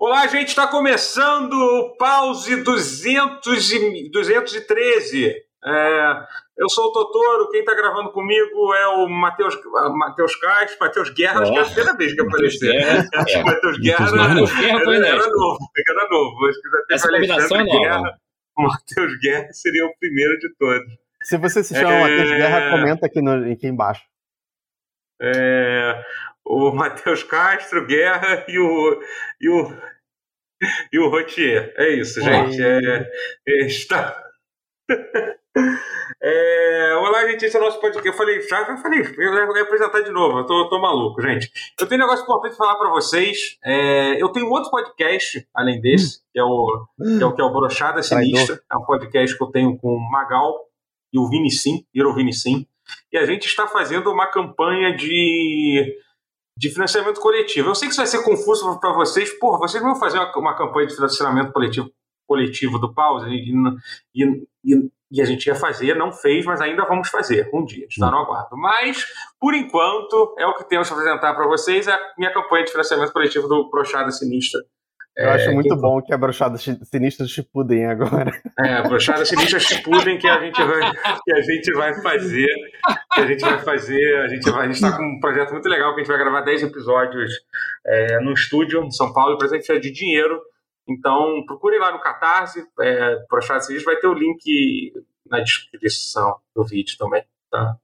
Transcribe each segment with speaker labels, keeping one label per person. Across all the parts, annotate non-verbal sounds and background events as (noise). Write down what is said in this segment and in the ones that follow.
Speaker 1: Olá, gente, está começando o Pause 200 e, 213. É, eu sou o Totoro, quem está gravando comigo é o Matheus Matheus Castro, Matheus Guerra, acho que é a primeira vez que apareceu. (laughs) É. Matheus Guerra, era, era, era, novo, era novo. Acho que já teve
Speaker 2: Essa combinação é nova.
Speaker 1: Guerra, o Matheus Guerra seria o primeiro de todos.
Speaker 3: Se você se chama é... Matheus Guerra, comenta aqui, no, aqui embaixo.
Speaker 1: É, o Matheus Castro, Guerra e o, e o, e o Rotier. É isso, gente. É, é, está... (laughs) É, olá, gente, esse é o nosso podcast. Eu falei, já, já falei, eu vou apresentar de novo, eu tô, tô maluco, gente. Eu tenho um negócio importante falar para vocês. É, eu tenho outro podcast, além desse, que é o, que é o, que é o Brochada Sinistra. É um podcast que eu tenho com o Magal e o Vini Sim, Vinicim. E a gente está fazendo uma campanha de de financiamento coletivo. Eu sei que isso vai ser confuso para vocês. Porra, vocês vão fazer uma, uma, campanha de financiamento coletivo, coletivo do Pause e, e, e, e, a gente ia fazer, não fez, mas ainda vamos fazer um dia. Está no aguardo. Mas, por enquanto, é o que temos para apresentar para vocês: é a minha campanha de financiamento coletivo do Prochada Sinistra.
Speaker 3: Eu é, acho muito que... bom que a brochada sinistra chipudem agora.
Speaker 1: É, a brochada sinistra chipudem que a gente vai que a gente vai fazer, que a gente vai fazer, a gente vai, a gente tá com um projeto muito legal que a gente vai gravar 10 episódios é, no estúdio em São Paulo, para a de dinheiro. Então, procure lá no Catarse, é, brochada sinistra, vai ter o link na descrição do vídeo também, tá?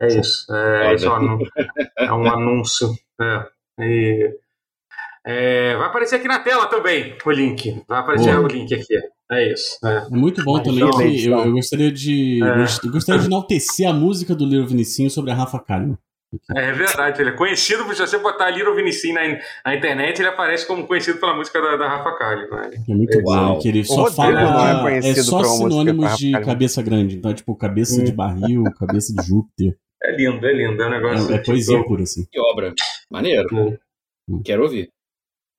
Speaker 1: É isso. É, isso é, um, é um anúncio. É, e é, vai aparecer aqui na tela também o link. Vai aparecer Boa. o link aqui. É isso. É,
Speaker 4: muito bom também. Então, eu, eu, gostaria de. É. Eu gostaria de enaltecer a música do Little Vinicinho sobre a Rafa Kalimann.
Speaker 1: É verdade, ele é conhecido, se você botar Little Vinicinho na, na internet, ele aparece como conhecido pela música da, da Rafa Kalimann.
Speaker 4: É muito é, bom, que ele só fala. É, é, só sinônimos de cabeça grande. Então, é tipo, cabeça hum. de barril, cabeça de Júpiter.
Speaker 1: É lindo, é lindo. É um negócio.
Speaker 4: É, é poesia tipo... pura, assim.
Speaker 2: Que obra. Maneiro. Hum. Quero ouvir.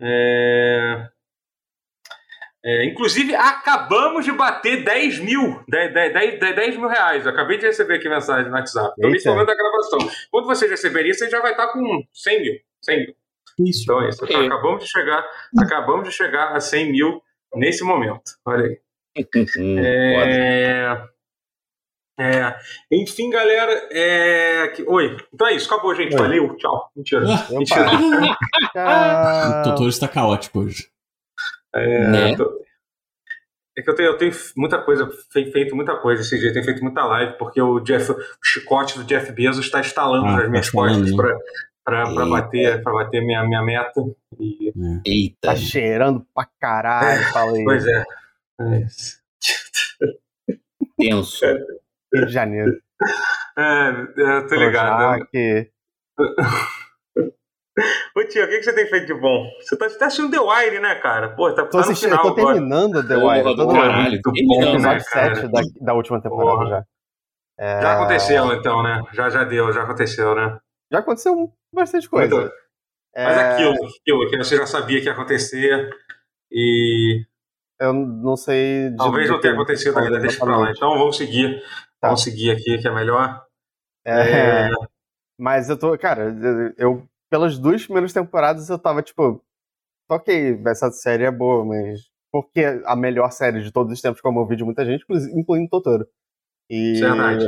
Speaker 1: É... É, inclusive, acabamos de bater 10 mil, 10, 10, 10, 10 mil reais. Eu acabei de receber aqui mensagem no WhatsApp. Estou nesse momento da gravação. Quando vocês receberem isso, já vai estar com 100 mil. 100 mil. Isso. Então é isso. É. Acabamos, de chegar, acabamos de chegar a 100 mil nesse momento. Olha aí. (laughs) é... É, enfim, galera. É, que, oi. Então é isso, acabou, gente. Oi. Valeu, tchau. Mentira. Mentira. (laughs)
Speaker 4: o Totoro está caótico hoje.
Speaker 1: É, né? tô, é que eu tenho, eu tenho muita coisa, feito muita coisa esse dia, tenho feito muita live, porque o Jeff, o chicote do Jeff Bezos está instalando ah, nas minhas tá costas para bater, pra bater minha, minha meta. E...
Speaker 3: Eita. Tá cheirando pra caralho, falei.
Speaker 1: Pois é. é
Speaker 2: Tenso. (laughs)
Speaker 3: Rio de Janeiro. (laughs)
Speaker 1: É, eu tô ligado. Que... (laughs) Ô tio, o que, que você tem feito de bom? Você tá, tá assistindo The Wire, né, cara? Pô, tá,
Speaker 3: tô tá assistindo, final, eu tô terminando The Wire. Porra,
Speaker 2: todo caralho,
Speaker 3: bom, episódio 7 da, da última temporada Porra. já.
Speaker 1: É... Já aconteceu, então, né? Já, já deu, já aconteceu, né?
Speaker 3: Já aconteceu bastante coisa. Muito...
Speaker 1: É... Mas aquilo, aquilo que você já sabia que ia acontecer e...
Speaker 3: Eu não sei...
Speaker 1: Talvez não tenha acontecido ainda, deixa pra lá. Então vamos seguir. Tá. Vamos seguir aqui, que é melhor.
Speaker 3: É... é... Mas eu tô, cara, eu pelas duas primeiras temporadas eu tava tipo, ok, essa série é boa, mas porque a melhor série de todos os tempos, como eu ouvi de muita gente, incluindo Totoro. E
Speaker 1: Verdade.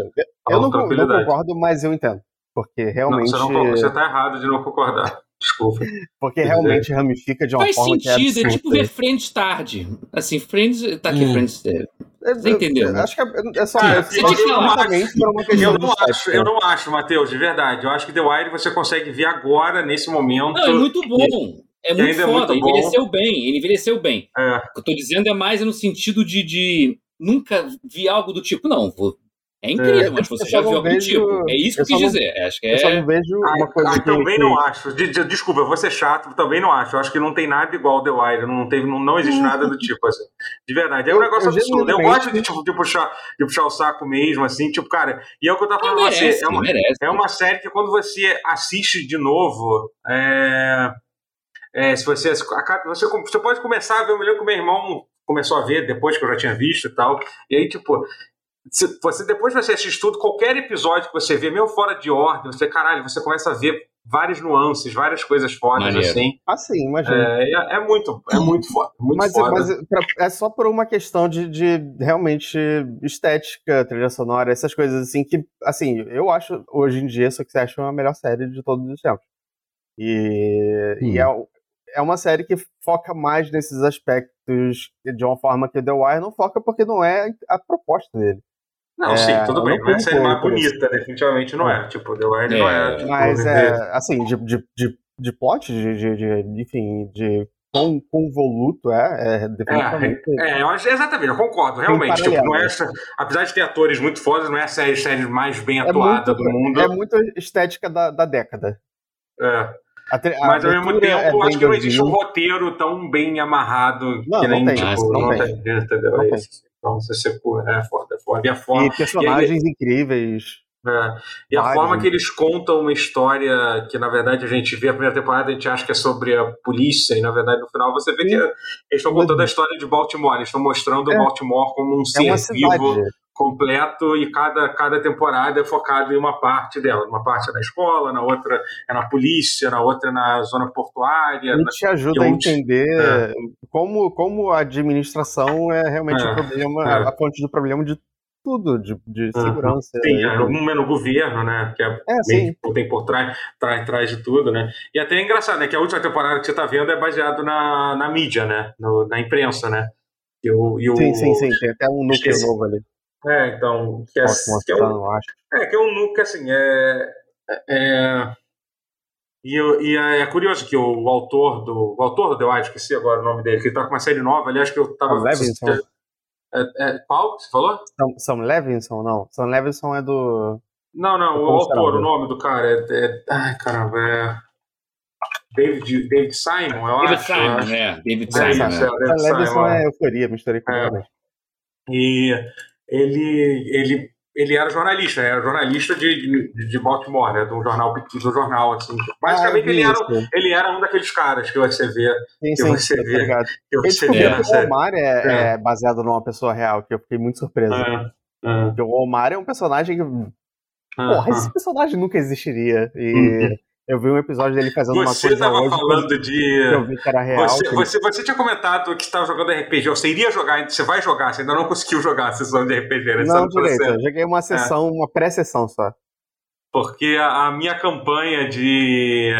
Speaker 3: eu não, não, concordo, mas eu entendo. Porque realmente.
Speaker 1: Não, você, não, você tá errado de não concordar. (laughs) Desculpa.
Speaker 3: Porque realmente ramifica de uma
Speaker 2: Faz
Speaker 3: forma
Speaker 2: sentido,
Speaker 3: que
Speaker 2: é, é tipo ver Friends tarde. Assim, Friends. Tá aqui, hum. Friends. É, você entendeu?
Speaker 3: Né? Acho que é, é só. Ah,
Speaker 1: eu, eu, não acho, eu não acho, eu não acho, Matheus, de verdade. Eu acho que The Wire você consegue ver agora, nesse momento.
Speaker 2: Não, é muito bom. É muito foda, é muito envelheceu bem, ele envelheceu bem. É. O que eu tô dizendo é mais no sentido de, de nunca vi algo do tipo, não, vou é incrível, é, mas você já viu algum vejo, tipo. É isso que eu quis não, dizer. Acho que é...
Speaker 3: Eu só não vejo uma coisa ah,
Speaker 1: que... Também não acho. Desculpa, eu vou ser chato, também não acho. Eu acho que não tem nada igual ao The Wire. Não, teve, não, não existe nada do tipo, assim. De verdade. É um negócio eu, absurdo. Eu gosto de, tipo, de, puxar, de puxar o saco mesmo, assim. Tipo, cara, e é o que eu tava falando merece, você. É uma, é uma série que quando você assiste de novo, é... É, se você, você, você pode começar a ver, eu me lembro que o meu irmão começou a ver depois que eu já tinha visto e tal. E aí, tipo, você depois você assiste tudo, qualquer episódio que você vê, mesmo fora de ordem, você, caralho, você começa a ver várias nuances, várias coisas fodas, Maneiro. assim.
Speaker 3: Ah, sim, imagina.
Speaker 1: É, é, é, muito, é muito foda. Muito
Speaker 3: mas,
Speaker 1: foda.
Speaker 3: mas pra, é só por uma questão de, de realmente estética, trilha sonora, essas coisas assim que, assim, eu acho hoje em dia Succession é a melhor série de todos os tempos. E, hum. e é, é uma série que foca mais nesses aspectos de uma forma que o The Wire não foca porque não é a proposta dele.
Speaker 1: Não, é, sim, tudo bem. Não é a série mais bonita, definitivamente não é. Tipo, The Wire é, não é. Tipo,
Speaker 3: mas é, assim, de, de, de, de plot, de, de, de, enfim, de quão convoluto é, é definitivamente.
Speaker 1: É, é, eu acho, exatamente, eu concordo, realmente. Tipo, não é essa, apesar de ter atores muito fodas, não é a série, série mais bem atuada é muito, do mundo.
Speaker 3: É muito estética da, da década.
Speaker 1: É. A, a Mas ao mesmo tempo, é acho que não existe um roteiro tão bem amarrado
Speaker 3: não, que nem, não tem, tipo, não, não tem.
Speaker 1: tem. Entendeu? Não é tem. Então, você é foda, é foda. E, a forma,
Speaker 3: e personagens e incríveis.
Speaker 1: É. E a forma que eles contam uma história que, na verdade, a gente vê a primeira temporada, a gente acha que é sobre a polícia, e na verdade, no final, você vê que eles estão contando a história de Baltimore, eles estão mostrando é. Baltimore como um é ser vivo completo e cada, cada temporada é focada em uma parte dela. Uma parte é na escola, na outra é na polícia, na outra é na zona portuária.
Speaker 3: E te ajuda a entender é. como, como a administração é realmente é. o problema, é. a fonte do problema de tudo, de, de segurança.
Speaker 1: Sim, é, no, no governo, né? Que é, é meio, tem por trás, trás, trás de tudo, né? E até é engraçado, né? Que a última temporada que você está vendo é baseado na, na mídia, né? No, na imprensa, né?
Speaker 3: E o, e o, sim, sim, sim. Tem até um núcleo novo ali.
Speaker 1: É, então. Que é, que é, um, acho. é, que é um núcleo, assim, é. é e, e é, é, curioso que o, o, autor do. O autor do The White, esqueci agora o nome dele, que ele tá com uma série nova, aliás, que eu tava.
Speaker 3: Levinson.
Speaker 1: É, é, qual você falou?
Speaker 3: Sam, Sam Levinson, não. Sam Levinson é do.
Speaker 1: Não, não, o autor, o nome do cara é. é ai, caramba, é. David, David Simon, eu
Speaker 2: David
Speaker 1: acho.
Speaker 2: Simon,
Speaker 1: acho.
Speaker 2: é. David Simon.
Speaker 3: David Simon, é. David Levinson é euforia, misturei com é.
Speaker 1: E ele, ele, ele era jornalista, era jornalista de, de, de Baltimore, né, do jornal do jornal, assim. Basicamente ah, ele, era, ele era um daqueles caras que você vê.
Speaker 3: Sim, que sim, você sim, vê. Que você vê o Omar é, é. é, baseado numa pessoa real, que eu fiquei muito surpreso. É, é. O Omar é um personagem que. Porra, esse personagem nunca existiria. E. Eu vi um episódio dele fazendo
Speaker 1: você
Speaker 3: uma coisa
Speaker 1: tava hoje falando de.
Speaker 3: Eu vi que era real.
Speaker 1: Você, que você, você, tinha comentado que estava jogando RPG. Você iria jogar, você vai jogar, você ainda não conseguiu jogar a sessão de RPG, né?
Speaker 3: Não, direito. Eu joguei uma sessão, é. uma pré-sessão só.
Speaker 1: Porque a, a, minha campanha de,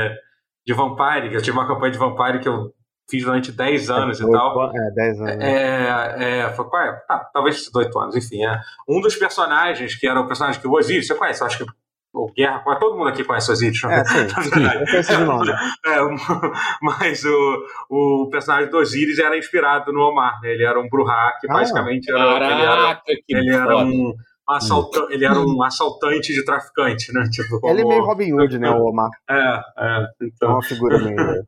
Speaker 1: de Vampire, que eu tive uma campanha de Vampire que eu fiz durante 10 anos é, e tal.
Speaker 3: É, 10 anos.
Speaker 1: É, é, foi, é, tá, talvez 18 anos, enfim. É. Um dos personagens, que era o personagem que o Osiris, você conhece, eu acho que o Guerra, todo mundo aqui conhece o Osiris,
Speaker 3: é, sim, (laughs) eu nome. (laughs)
Speaker 1: É, (laughs) mas o, o personagem do Osiris era inspirado no Omar, né? ele era um Bruhá, que ah, basicamente era,
Speaker 2: caraca,
Speaker 1: ele era, ele era um assaltante, ele era um assaltante de traficante, né? Tipo,
Speaker 3: como... Ele é meio Robin Hood, né, o Omar?
Speaker 1: É, é. Então...
Speaker 3: É uma figura meio...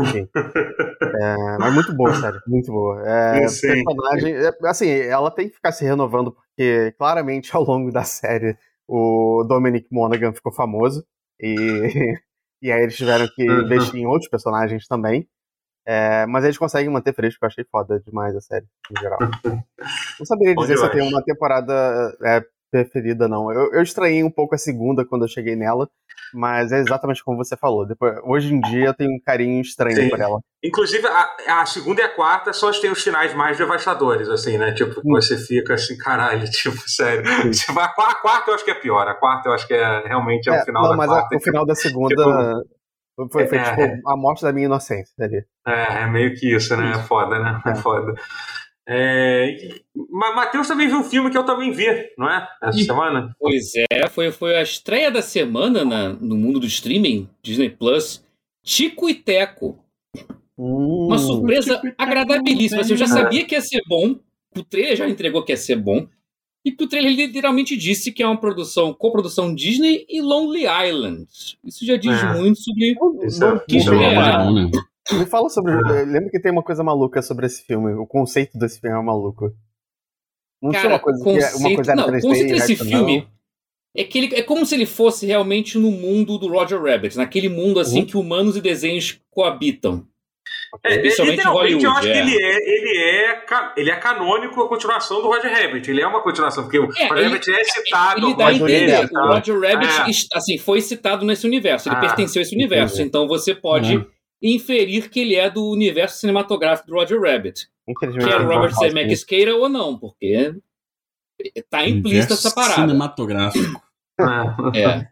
Speaker 3: Enfim. É, mas muito boa, sério, muito boa. É, Sim. personagem, é, assim, ela tem que ficar se renovando, porque claramente ao longo da série o Dominic Monaghan ficou famoso e, (laughs) e aí eles tiveram que investir em outros personagens também. É, mas eles conseguem manter fresco, eu achei foda demais a série, em geral. (laughs) Não saberia dizer se tenho uma temporada é, preferida, não. Eu, eu estranhei um pouco a segunda quando eu cheguei nela, mas é exatamente como você falou. Depois, hoje em dia eu tenho um carinho estranho Sim. por ela.
Speaker 1: Inclusive, a, a, segunda e a quarta só tem os finais mais devastadores, assim, né? Tipo, hum. você fica assim, caralho, (laughs) tipo, sério. Tipo, a, a, quarta eu acho que é pior. A quarta eu acho que é realmente é, é o final não, da
Speaker 3: mas
Speaker 1: quarta.
Speaker 3: A, o final da segunda. Tipo, foi, foi é, tipo, a morte da minha inocência ali.
Speaker 1: É, é meio que isso, né? É foda, né? É, é foda. É, Matheus também viu um filme que eu também vi, não é? Essa e, semana?
Speaker 2: Pois é, foi, foi a estreia da semana na, no mundo do streaming, Disney Plus, Tico e Teco. Uh, Uma surpresa agradabilíssima. Assim, eu já sabia que ia ser bom, o trailer já entregou que ia ser bom, e que o trailer literalmente disse que é uma produção, coprodução Disney e Lonely Island. Isso já diz é. muito sobre o que esperar. Né?
Speaker 3: Me fala sobre. É. Lembra que tem uma coisa maluca sobre esse filme? O conceito desse filme é maluco. Não Cara, tinha uma coisa conceito, que é uma coisa
Speaker 2: não, 3D, o conceito desse filme é que ele, é como se ele fosse realmente no mundo do Roger Rabbit, naquele mundo assim uhum. que humanos e desenhos coabitam.
Speaker 1: É, Principalmente Hollywood, eu acho é. que ele é, ele, é, ele é canônico a continuação do Roger Rabbit. Ele é uma continuação, porque o é, Roger Rabbit é citado.
Speaker 2: Ele dá a entender. O Roger Rabbit é. assim, foi citado nesse universo, ele ah, pertenceu a esse universo. Entendi. Então você pode uhum. Inferir que ele é do universo cinematográfico do Roger Rabbit. Quer o Robert Zemeckis queira ou não, porque tá implícita essa parada.
Speaker 4: Cinematográfico. (laughs)
Speaker 2: é.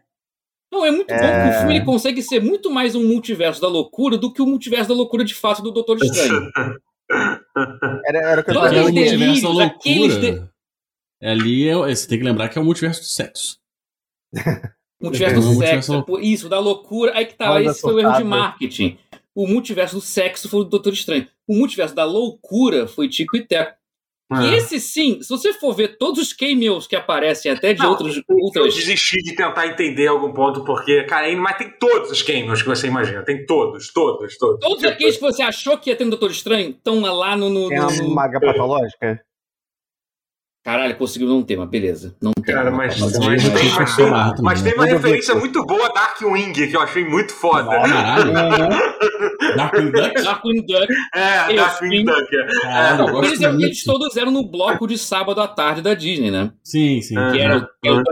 Speaker 2: Não, é muito é... bom que o filme ele consegue ser muito mais um multiverso da loucura do que o multiverso da loucura de fato do Doutor Estranho. (laughs)
Speaker 3: era, era o que eu
Speaker 4: tava o multiverso da loucura. De... Ali é, você tem que lembrar que é o multiverso do sexo.
Speaker 2: multiverso do é, sexo. Multiverso... Isso, da loucura. Aí que tá, esse foi o erro de marketing. O multiverso do sexo foi o Doutor Estranho. O multiverso da loucura foi Tico e Teco. E é. esse sim, se você for ver todos os cameos que aparecem até de não, outros.
Speaker 1: Eu desisti de tentar entender algum ponto, porque, cara, mas tem todos os cameos que você imagina. Tem todos, todos, todos.
Speaker 2: Todos aqueles que você achou que ia ter no Doutor Estranho estão lá no. no
Speaker 3: tem no,
Speaker 2: no...
Speaker 3: maga patológica?
Speaker 2: Caralho, conseguiu não ter, mas beleza. Não tem.
Speaker 1: Cara, mas, mas, mas, tem, mas, tem, mas tem uma referência muito boa a Darkwing, que eu achei muito foda.
Speaker 4: Caralho. Darkwing Duck?
Speaker 1: Darkwing Duck. É, Darkwing Duck. É.
Speaker 2: Eles, eles todos eram no bloco de sábado à tarde da Disney, né?
Speaker 4: Sim, sim.
Speaker 2: Que era o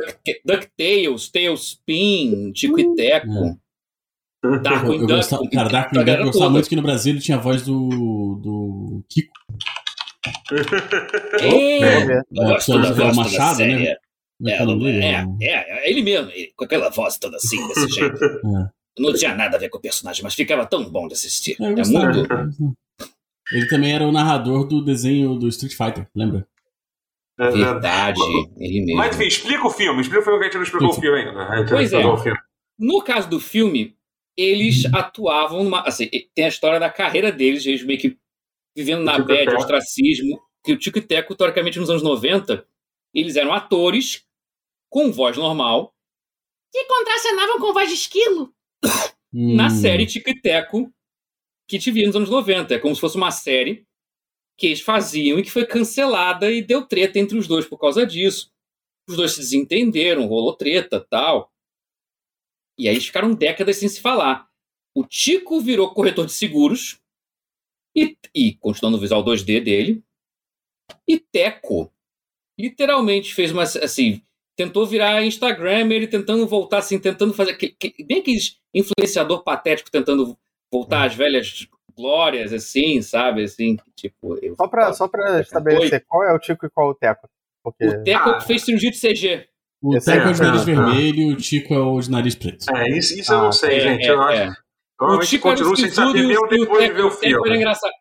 Speaker 2: DuckTales, Tailspin, Tico e Teco.
Speaker 4: Darkwing Duck. Cara, Darkwing Duck eu gostava muito que no Brasil ele tinha a voz do, do Kiko.
Speaker 2: É, é,
Speaker 4: é, Machado, né?
Speaker 2: É, é, é, é, ele mesmo, ele, com aquela voz toda assim, desse (laughs) jeito. É. Não tinha nada a ver com o personagem, mas ficava tão bom de assistir. É, é muito.
Speaker 4: Ele também era o narrador do desenho do Street Fighter, lembra?
Speaker 2: Verdade, ele mesmo.
Speaker 1: Mas enfim, explica o filme, explica o filme que a gente não explicou o filme ainda.
Speaker 2: Pois é. No caso do filme, eles uhum. atuavam numa. Assim, tem a história da carreira deles, eles meio que vivendo na bad, ostracismo, que o Tico e Teco, teoricamente, nos anos 90, eles eram atores com voz normal que contracenavam com voz de esquilo. Hum. Na série Tico e Teco, que te via nos anos 90. É como se fosse uma série que eles faziam e que foi cancelada e deu treta entre os dois por causa disso. Os dois se desentenderam, rolou treta tal. E aí eles ficaram décadas sem se falar. O Tico virou corretor de seguros, e, e continuando o visual 2D dele. E Teco literalmente fez uma assim, tentou virar Instagram, ele tentando voltar assim, tentando fazer que, que, bem aqueles influenciador patético tentando voltar às velhas glórias assim, sabe, assim, tipo, eu,
Speaker 3: só para só para estabelecer qual é o Tico e qual é o Teco.
Speaker 2: Porque... O Teco ah. fez cirurgia de CG.
Speaker 4: O Teco é, de nariz vermelho e o Tico é o de nariz preto.
Speaker 1: É, isso, isso ah, eu não sei, é, gente. eu é, acho. É.
Speaker 2: O Chico continua sem saber mesmo depois de ver o filme. Era engraçado.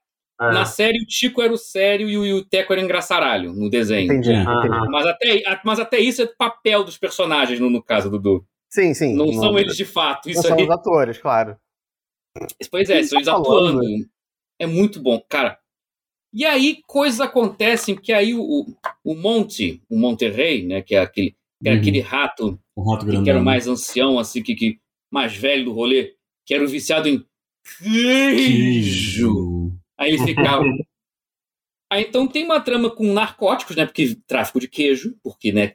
Speaker 2: É. Na série, o Chico era o sério e o, e o Teco era engraçaralho no desenho.
Speaker 3: Entendi, é. entendi.
Speaker 2: Mas, até, mas até isso é papel dos personagens, no, no caso, Dudu.
Speaker 3: Sim, sim.
Speaker 2: Não, não são eles de fato. Isso
Speaker 3: não aí... são os atores, claro.
Speaker 2: Pois é, são eles tá atuando. É muito bom. Cara, e aí coisas acontecem que aí o, o Monte, o Monterrey, né, que é aquele, que era uhum. aquele rato,
Speaker 4: rato
Speaker 2: que era o mais ancião, assim, que, que mais velho do rolê, que era o viciado em queijo. Aí ele ficava. (laughs) Aí então tem uma trama com narcóticos, né? Porque tráfico de queijo, porque, né?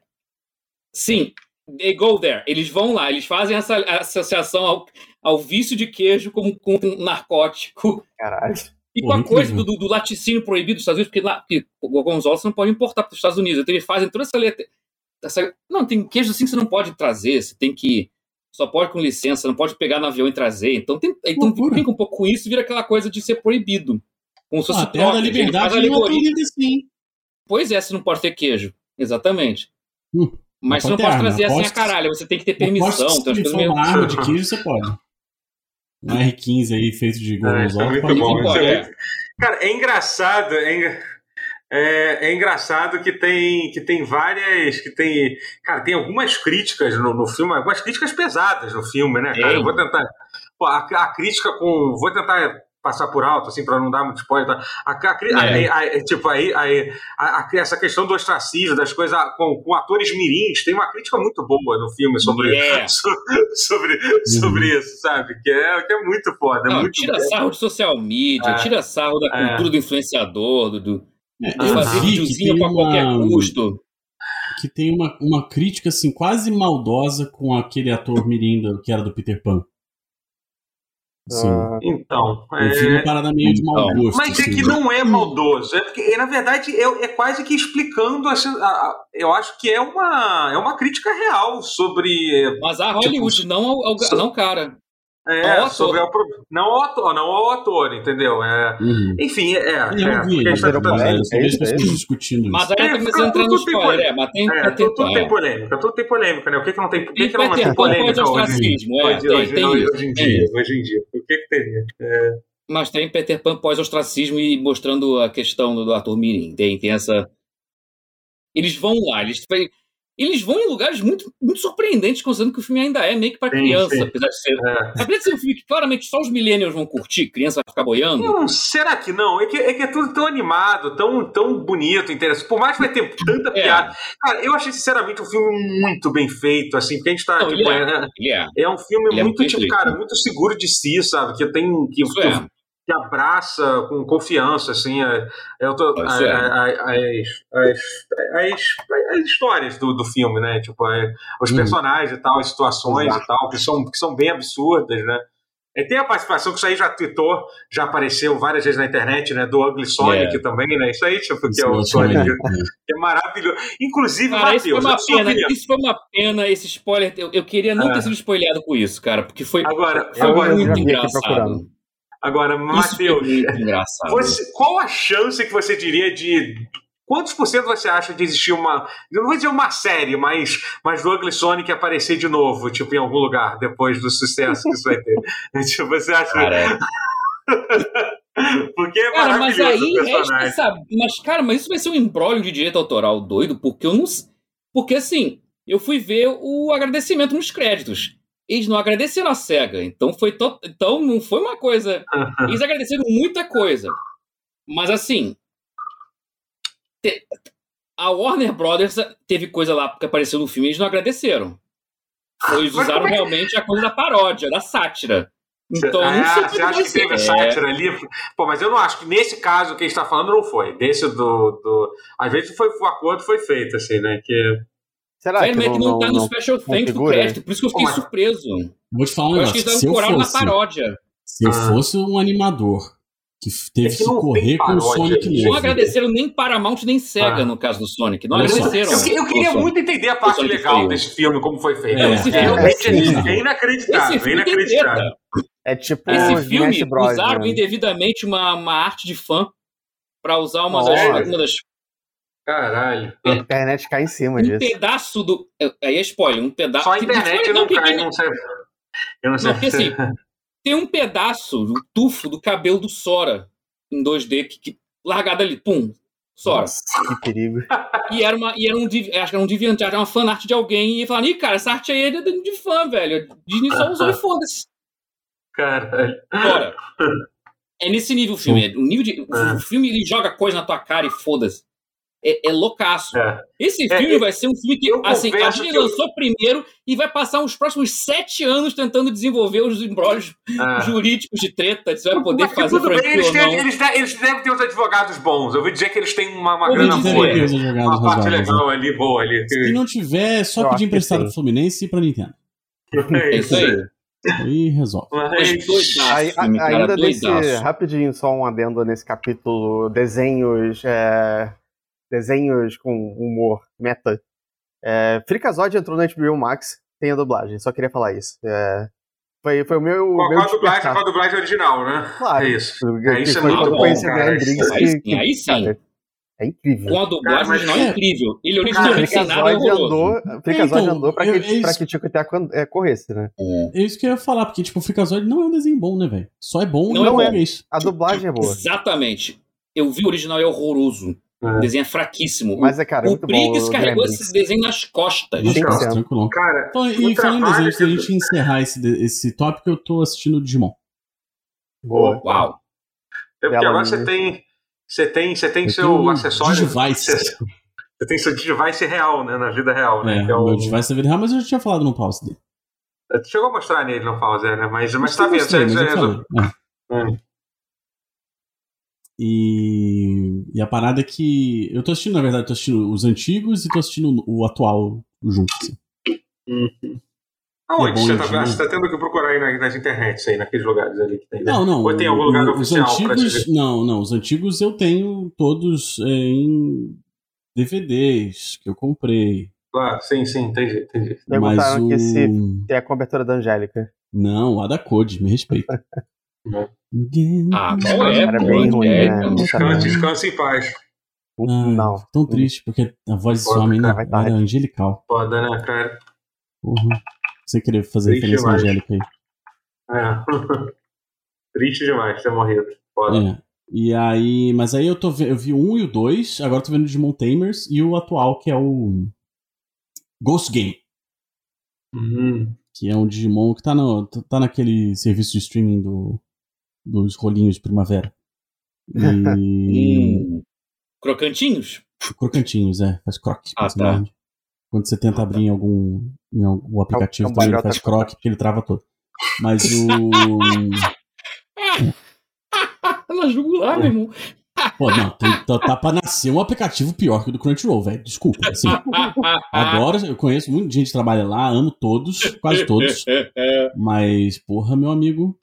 Speaker 2: Sim, they go there. Eles vão lá, eles fazem essa associação ao, ao vício de queijo como com um narcótico.
Speaker 3: Caralho.
Speaker 2: E com a coisa do, do, laticínio proibido dos Estados Unidos, porque, lá, porque o gorgonzola você não pode importar para os Estados Unidos. Então eles fazem toda essa letra. Essa... Não, tem queijo assim que você não pode trazer, você tem que só pode com licença, não pode pegar no avião e trazer. Então, tem, então brinca um pouco com isso, vira aquela coisa de ser proibido. Como se fosse ah,
Speaker 4: troca. da liberdade alegoria. Assim.
Speaker 2: Pois é, você não pode ter queijo. Exatamente. Hum, Mas você não pode trazer assim a caralho, você tem que ter permissão.
Speaker 4: Se for meio... uma arma de queijo, você pode. Um R15 aí feito de gorgonzola.
Speaker 1: É, é muito bom. Pode, é. Cara, é engraçado. É... É, é, engraçado que tem, que tem várias. que tem. Cara, tem algumas críticas no, no filme, algumas críticas pesadas no filme, né, cara? Eu vou tentar. Pô, a, a, crítica com. Vou tentar passar por alto, assim, para não dar muito spoiler. Tá? A, a, é. tipo, aí, aí essa questão do ostracismo, das coisas com, com, atores mirins, tem uma crítica muito boa no filme sobre, é. (laughs) sobre, sobre, uhum. isso, sabe? Que é, que é muito foda. É não, muito
Speaker 2: tira bom. sarro de social media, é. tira sarro da é. cultura do influenciador, do, do é, eu fazer videozinho pra qualquer custo.
Speaker 4: Que tem uma, uma crítica assim, quase maldosa com aquele ator Mirinda que era do Peter Pan.
Speaker 1: Sim. Ah, então.
Speaker 4: Eu é... uma parada meio de mau então, gosto.
Speaker 1: Mas é assim, que não é maldoso. É porque, na verdade, é, é quase que explicando. Essa, a, a, eu acho que é uma, é uma crítica real sobre.
Speaker 2: Mas a Hollywood, tipo, não ao, ao, não cara.
Speaker 1: É, ao sobre a, não ao ator, não ao ator, entendeu? É, uhum. Enfim, é. Eu é, vi,
Speaker 4: é, tá, eu vejo pessoas discutindo
Speaker 2: Mas aí tá começando a entrar no spoiler, é, mas tem,
Speaker 1: é, tudo, tudo tem polêmica, tudo tem polêmica, né? O que, que não tem, por que, que não tem polêmica hoje,
Speaker 2: é,
Speaker 1: hoje, hoje, tem, hoje, hoje em dia? Hoje em dia, por que que teria? É.
Speaker 2: Mas tem Peter Pan pós-ostracismo e mostrando a questão do, do ator Mirim, tem, tem essa... Eles vão lá, eles eles vão em lugares muito, muito surpreendentes, considerando que o filme ainda é meio que para criança, sim. apesar de ser. É. Apesar de ser um filme que claramente só os millennials vão curtir, criança vai ficar boiando.
Speaker 1: Não, será que não? É que, é que é tudo tão animado, tão, tão bonito, interessante. Por mais que vai ter tanta é. piada. Cara, eu achei sinceramente um filme muito bem feito, assim, porque a gente tá. Não, tipo, é, é, é, um filme ele muito, tipo, cara, muito seguro de si, sabe? Que tem. Que, que, é que abraça com confiança, assim, é, eu tô, as, as, as, as, histórias do, do filme, né? Tipo, é, os hum. personagens e tal, as situações Exato. e tal, que são, que são bem absurdas, né? E tem a participação que isso aí já tweetou, já apareceu várias vezes na internet, né? Do Ugly Sonic yeah. também, né? Isso aí, tipo, que é o Sonic. que é maravilhoso. Inclusive,
Speaker 2: cara, Matheus, isso foi uma pena. Isso foi uma pena, esse spoiler. Eu, eu queria não é. ter sido spoilado com isso, cara, porque foi,
Speaker 1: agora,
Speaker 2: foi
Speaker 1: agora,
Speaker 2: muito engraçado.
Speaker 1: Agora, Matheus, qual a chance que você diria de. Quantos por cento você acha de existir uma. Eu não vou dizer uma série, mas, mas do Ugly Sonic aparecer de novo, tipo, em algum lugar, depois do sucesso que isso vai ter? (laughs) tipo, você acha. Cara. (laughs) porque é cara, mas aí resta
Speaker 2: sabe, mas cara, mas isso vai ser um embrólio de direito autoral doido, porque eu não porque assim, eu fui ver o agradecimento nos créditos eles não agradeceram a SEGA. Então foi to... então não foi uma coisa. Eles agradeceram muita coisa. Mas assim. Te... A Warner Brothers teve coisa lá que apareceu no filme e eles não agradeceram. Eles usaram é realmente a coisa da paródia, da sátira. Então,
Speaker 1: ah, não sei você acha que teve sátira ali? Pô, mas eu não acho que nesse caso que a gente está falando não foi. Desse do, do. Às vezes foi, o acordo foi feito, assim, né? Que
Speaker 2: Será Sério, que, não, não, tá no não, Special Thanks do crédito, por isso que eu fiquei surpreso.
Speaker 4: Vou te falar um negócio.
Speaker 2: Eu acho que eles deram na paródia.
Speaker 4: Se eu ah. fosse um animador que teve é que, correr com o Sonic mesmo.
Speaker 2: Não agradeceram nem Paramount nem Sega ah. no caso do Sonic. Não agradeceram.
Speaker 1: Eu, eu queria muito entender a parte legal feio. desse filme, como foi feito. É, esse filme é, é, é inacreditável. Esse é inacreditável.
Speaker 3: É tipo
Speaker 2: Esse filme usaram né? indevidamente uma, uma arte de fã para usar uma das, uma das
Speaker 1: Caralho.
Speaker 3: A internet cai em cima
Speaker 2: um
Speaker 3: disso.
Speaker 2: Um pedaço do. Aí é spoiler, um pedaço.
Speaker 1: Só a internet não, cai, não sei. Eu não sei.
Speaker 2: Não, porque assim, tem um pedaço, um tufo do cabelo do Sora em 2D que, que largado ali, pum, Sora. Nossa,
Speaker 3: que perigo. (laughs)
Speaker 2: E era, uma, e era um, acho que era um DeviantArt, era uma fanart de alguém, e falando, ih, cara, essa arte aí é de, de fã, velho. Disney só usou e (laughs) foda-se.
Speaker 1: Caralho.
Speaker 2: Bora. É nesse nível o filme. O, nível de, o é. filme ele joga coisa na tua cara e foda-se é, é loucaço. É. Esse é, filme vai ser um filme que, assim, a Disney lançou primeiro e vai passar os próximos sete anos tentando desenvolver os embrólios é. jurídicos de treta, se vai poder Porque fazer franquia
Speaker 1: eles, têm, eles, eles, devem ter os advogados bons. Eu ouvi dizer que eles têm uma, uma grana boa. Uma parte legal ali, boa ali.
Speaker 4: Se não tiver, só pedir emprestado pro Fluminense e pra Nintendo.
Speaker 2: É isso aí.
Speaker 4: Aí resolve.
Speaker 3: Mas, aí, ainda desse, rapidinho, só um adendo nesse capítulo, desenhos é, desenhos com humor meta. É, Fricazod entrou no HBO Max, tem a dublagem, só queria falar isso. É, foi, foi o meu.
Speaker 1: Com,
Speaker 3: meu
Speaker 1: a, dublagem, com a dublagem original, né?
Speaker 3: Claro.
Speaker 1: É isso.
Speaker 3: É, isso é muito bom. Cara,
Speaker 2: aí, sim, que, aí sim. Cara,
Speaker 3: é incrível.
Speaker 2: Com a dublagem original é incrível. Ele originalmente nada
Speaker 3: andou, Frikazoid então, andou pra, que, é pra que Tico é, corresse, né?
Speaker 4: É. é isso que eu ia falar, porque tipo, o Frikazoid não é um desenho bom, né, velho? Só é bom
Speaker 3: não, não é, é A dublagem é boa.
Speaker 2: Exatamente. Eu vi o original é horroroso. É. O desenho é fraquíssimo.
Speaker 3: Mas é, cara,
Speaker 2: o Briggs carregou esse desenho nas costas.
Speaker 4: Nossa, tranquilo. Cara, então, e falando desenho, antes da gente encerrar esse, esse tópico, eu tô assistindo o Digimon.
Speaker 2: Boa. Uau.
Speaker 1: É porque agora você tem. Você tem, você tem seu acessório.
Speaker 4: Digivice.
Speaker 1: Você, você tem seu Digivice real, né? Na vida real, né?
Speaker 4: É, é o meu Digivice na vida real, mas eu já tinha falado no pause dele.
Speaker 1: Chegou a mostrar nele no pause, né? Mas, mas tá vendo. Você, é.
Speaker 4: é. E, e a parada é que. Eu tô assistindo, na verdade, tô assistindo os antigos e tô assistindo o atual junto. Assim. Uhum.
Speaker 1: Aonde? Você tá, você tá, tendo que procurar aí nas, nas internets, aí, naqueles lugares ali que tem. Né?
Speaker 4: Não, não.
Speaker 1: Ou tem algum lugar
Speaker 4: os
Speaker 1: oficial
Speaker 4: antigos, Não, não. Os antigos eu tenho todos em DVDs que eu comprei.
Speaker 1: Claro, sim, sim, entendi, entendi.
Speaker 3: Perguntaram Mas o... que se tem a cobertura da Angélica.
Speaker 4: Não, a da Code, me respeita. (laughs)
Speaker 2: ah, qual é? Era bem ruim,
Speaker 1: né? Descanse, descanse em paz.
Speaker 4: Ah, não. Tão triste, porque a voz desse homem era, era angelical.
Speaker 1: Foda, né, cara?
Speaker 4: Uhum. Você queria fazer triste referência demais. angélica aí.
Speaker 1: É. (laughs) triste demais ter morrido. Foda. É.
Speaker 4: E aí, mas aí eu tô eu vi o um e o dois, agora tô vendo o Digimon Tamers e o atual que é o Ghost Game.
Speaker 1: Uhum.
Speaker 4: Que é um Digimon que tá, no, tá naquele serviço de streaming do, dos rolinhos de primavera. (laughs)
Speaker 2: E... Crocantinhos?
Speaker 4: Crocantinhos, é. Faz croque. Ah, tá. Quando você tenta abrir em algum, em algum aplicativo, é também ele faz croque, porque ele trava todo. Mas o. (laughs)
Speaker 2: Na jugular, meu irmão. (laughs)
Speaker 4: Pô, não, tem, tá, tá pra nascer um aplicativo pior que o do Crunchyroll, velho. Desculpa. Assim, agora eu conheço muita gente que trabalha lá, amo todos, quase todos. Mas, porra, meu amigo.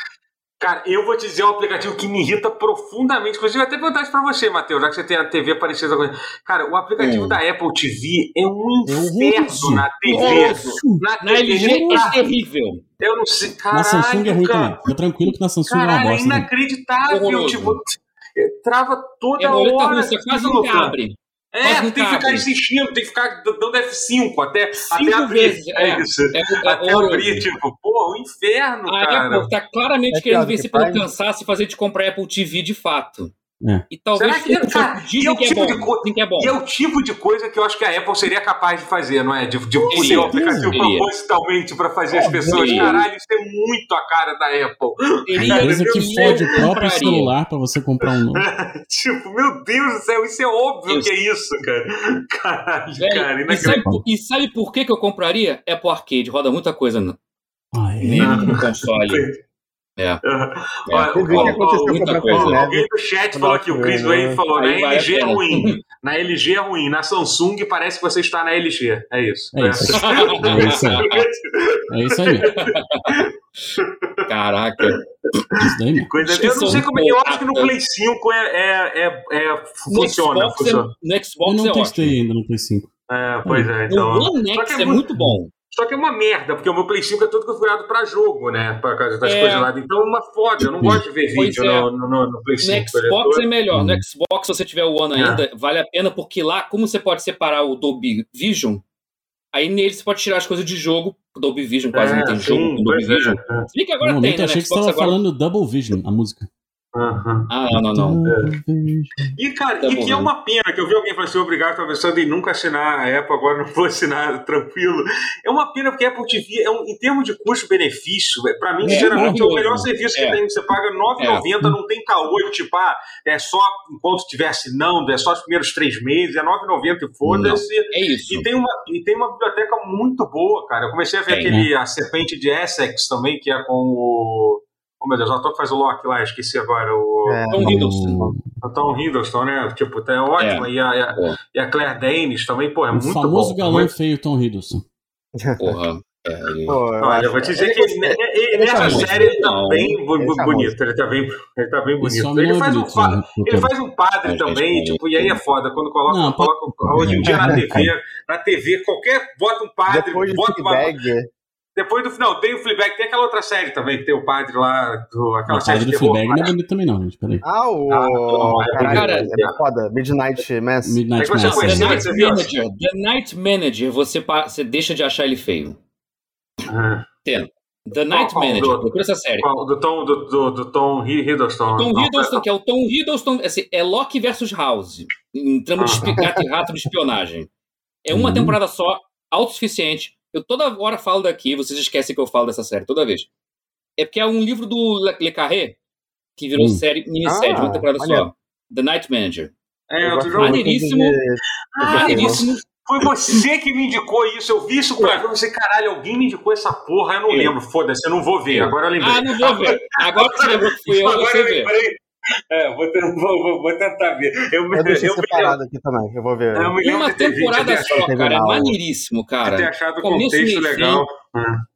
Speaker 1: Cara, eu vou te dizer um aplicativo que me irrita profundamente. Inclusive, até perguntar isso pra você, Matheus, já que você tem a TV parecida com Cara, o aplicativo é. da Apple TV é um é inferno na TV.
Speaker 2: Na, na LG é terrível.
Speaker 1: Eu não sei, cara.
Speaker 4: Na Samsung é ruim cara. também. Fica tranquilo que na Samsung Caralho, é uma bosta.
Speaker 1: É inacreditável. Tipo, trava toda é, hora.
Speaker 2: Você quase não abre.
Speaker 1: É, tem que ficar insistindo, tem que ficar dando F5 até, até abrir.
Speaker 2: Vezes,
Speaker 1: é, é, isso. É, é, até abrir, tipo, porra, o inferno, a cara.
Speaker 2: Apple tá claramente é querendo vencer pelo cansaço e fazer de comprar Apple TV de fato.
Speaker 4: É.
Speaker 2: E talvez
Speaker 1: Será que, cara, dizem, é que, tipo é bom, que é bom. E é o tipo de coisa que eu acho que a Apple seria capaz de fazer, não é? De, de poder um aplicativo propositalmente para fazer as pessoas. Seria. Caralho, isso é muito a cara da Apple.
Speaker 4: Seria coisa que fode o próprio celular para você comprar um novo. (laughs)
Speaker 1: tipo, meu Deus do céu, isso é óbvio isso. que é isso, cara. Caralho, Velho, cara.
Speaker 2: E sabe, e sabe, por que, que eu compraria? Apple Arcade, roda muita coisa no,
Speaker 4: ah, é? no
Speaker 2: console. É. é.
Speaker 1: Olha, o, o, o, alguém do chat falou aqui, o Chris Wayne falou, na LG é ruim. Na LG é ruim, na Samsung parece que você está na LG. É isso.
Speaker 4: É, isso. é isso aí. (laughs) É isso aí.
Speaker 2: Caraca.
Speaker 4: Isso daí
Speaker 1: Coisa, eu não sei como. Eu acho que no Play 5 é, é, é, é funciona.
Speaker 2: No funciona. no Xbox
Speaker 4: eu não
Speaker 2: é
Speaker 4: testei
Speaker 2: ótimo.
Speaker 4: ainda no Play 5.
Speaker 1: É, pois é. Então...
Speaker 2: O One X é, é muito bom.
Speaker 1: Só que é uma merda, porque o meu Play 5 é todo configurado pra jogo, né? Por causa das é. coisas lá. Então é uma foda. Eu não gosto de ver pois vídeo é. no, no, no, Play 5.
Speaker 2: No Xbox é melhor. No Xbox, se você tiver o One é. ainda, vale a pena, porque lá, como você pode separar o Dolby Vision, aí nele você pode tirar as coisas de jogo. O Dolby Vision quase não tem sim, jogo com Dolby Vision. É. Se que agora
Speaker 4: no
Speaker 2: tem,
Speaker 4: momento, né? Achei que você estava agora... falando Double Vision, a música.
Speaker 1: Uhum.
Speaker 2: Ah, não, não, não. É.
Speaker 1: E, cara, tá e bom, que é uma pena que eu vi alguém falando assim: obrigado, estou pensando em nunca assinar a Apple, agora não vou assinar, (laughs) tranquilo. É uma pena porque a Apple TV, é um, em termos de custo-benefício, é, para mim, é, geralmente é o melhor serviço que é. tem. Você paga R$ 9,90, é. não tem caô, tipo, ah, é só enquanto estiver assinando, é só os primeiros três meses, é R$ 9,90 e foda-se.
Speaker 2: É isso.
Speaker 1: E tem, uma, e tem uma biblioteca muito boa, cara. Eu comecei a ver tem, aquele, né? a Serpente de Essex também, que é com o. Oh, meu Deus, o ator que faz o Loki lá, esqueci agora. O
Speaker 2: é, Tom Hiddleston.
Speaker 1: O Tom Hiddleston, né? Tipo, tá, é ótimo. É. E, a, e, a, e, a, Claire Danes também, pô, é o muito bom. O
Speaker 4: famoso galã feio Tom Hiddleston.
Speaker 2: Porra. (laughs) É, ele...
Speaker 1: Pô, Olha, eu vou te dizer que ele, ele, nessa série ele tá bem ele bonito, ele tá bem, ele tá bem bonito. Ele faz, bonito, um, né? ele faz um padre também, tipo, e aí é foda, quando coloca, não, coloca hoje em dia na TV, na TV, qualquer, bota um padre, bota uma... Depois do final, tem o Fleabag, tem aquela outra série também, que tem o padre lá, do, aquela
Speaker 4: o
Speaker 1: série
Speaker 4: do Fleabag não é bonito também não, gente, peraí.
Speaker 3: Ah, o... Ah, caralho, cara, é foda, Midnight Mass.
Speaker 4: Midnight é Mass.
Speaker 2: Você The, Night Manager, The Night Manager, você, você deixa de achar ele feio.
Speaker 1: Ah.
Speaker 2: Tem. The Night qual, Manager, procura essa série.
Speaker 1: Qual, do Tom, do, do, do Tom Hiddleston.
Speaker 2: Tom Hiddleston, que é o Tom Hiddleston, assim, é Loki versus House, em trama de gato e rato de espionagem. É uma uhum. temporada só, autossuficiente, eu toda hora falo daqui, vocês esquecem que eu falo dessa série, toda vez. É porque é um livro do Le Carré, que virou hum. série, minissérie, ah, uma temporada olha. só. The Night Manager.
Speaker 1: É, eu
Speaker 2: maneiríssimo. Maneiríssimo.
Speaker 1: Foi você que me indicou isso. Eu vi isso pra ver. Você, caralho, alguém me indicou essa porra. Eu não lembro. Foda-se, eu não vou ver. Agora eu lembrei.
Speaker 2: Ah, não vou ver. Agora que você lembrou que fui eu, (laughs) você vê.
Speaker 1: É, vou, tentar, vou, vou tentar ver. Eu,
Speaker 3: eu deixei eu separado aqui também, eu vou ver.
Speaker 2: Eu me Uma temporada só, cara, é maneiríssimo, cara.
Speaker 1: Ter achado o contexto legal.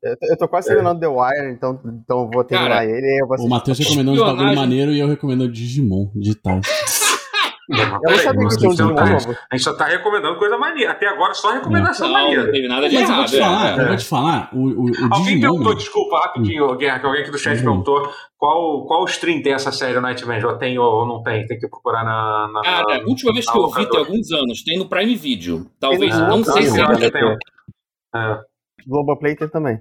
Speaker 3: Eu, eu tô quase terminando The Wire, então, então vou terminar cara, ele. Eu vou
Speaker 4: o Matheus recomendou um bagulho maneiro e eu recomendo Digimon digital. (laughs)
Speaker 1: Eu não sabia que tinha um novo. A gente só tá recomendando coisa maneira. Até agora só recomendação não, maneira.
Speaker 2: Não teve nada de Mas
Speaker 4: errado. Eu vou te falar, é. eu vou te falar. O, o, o
Speaker 1: alguém Digimon, perguntou, desculpa, rapidinho, hum. Guerra, que alguém aqui do chat hum. perguntou qual, qual stream tem essa série, o Nightmare? Já tem ou não tem? Tem que procurar na. na
Speaker 2: Cara, a última vez que eu vi tem alguns anos. Tem no Prime Video. Talvez. Ah, não sei se ainda tem.
Speaker 3: É. Globoplay tem também.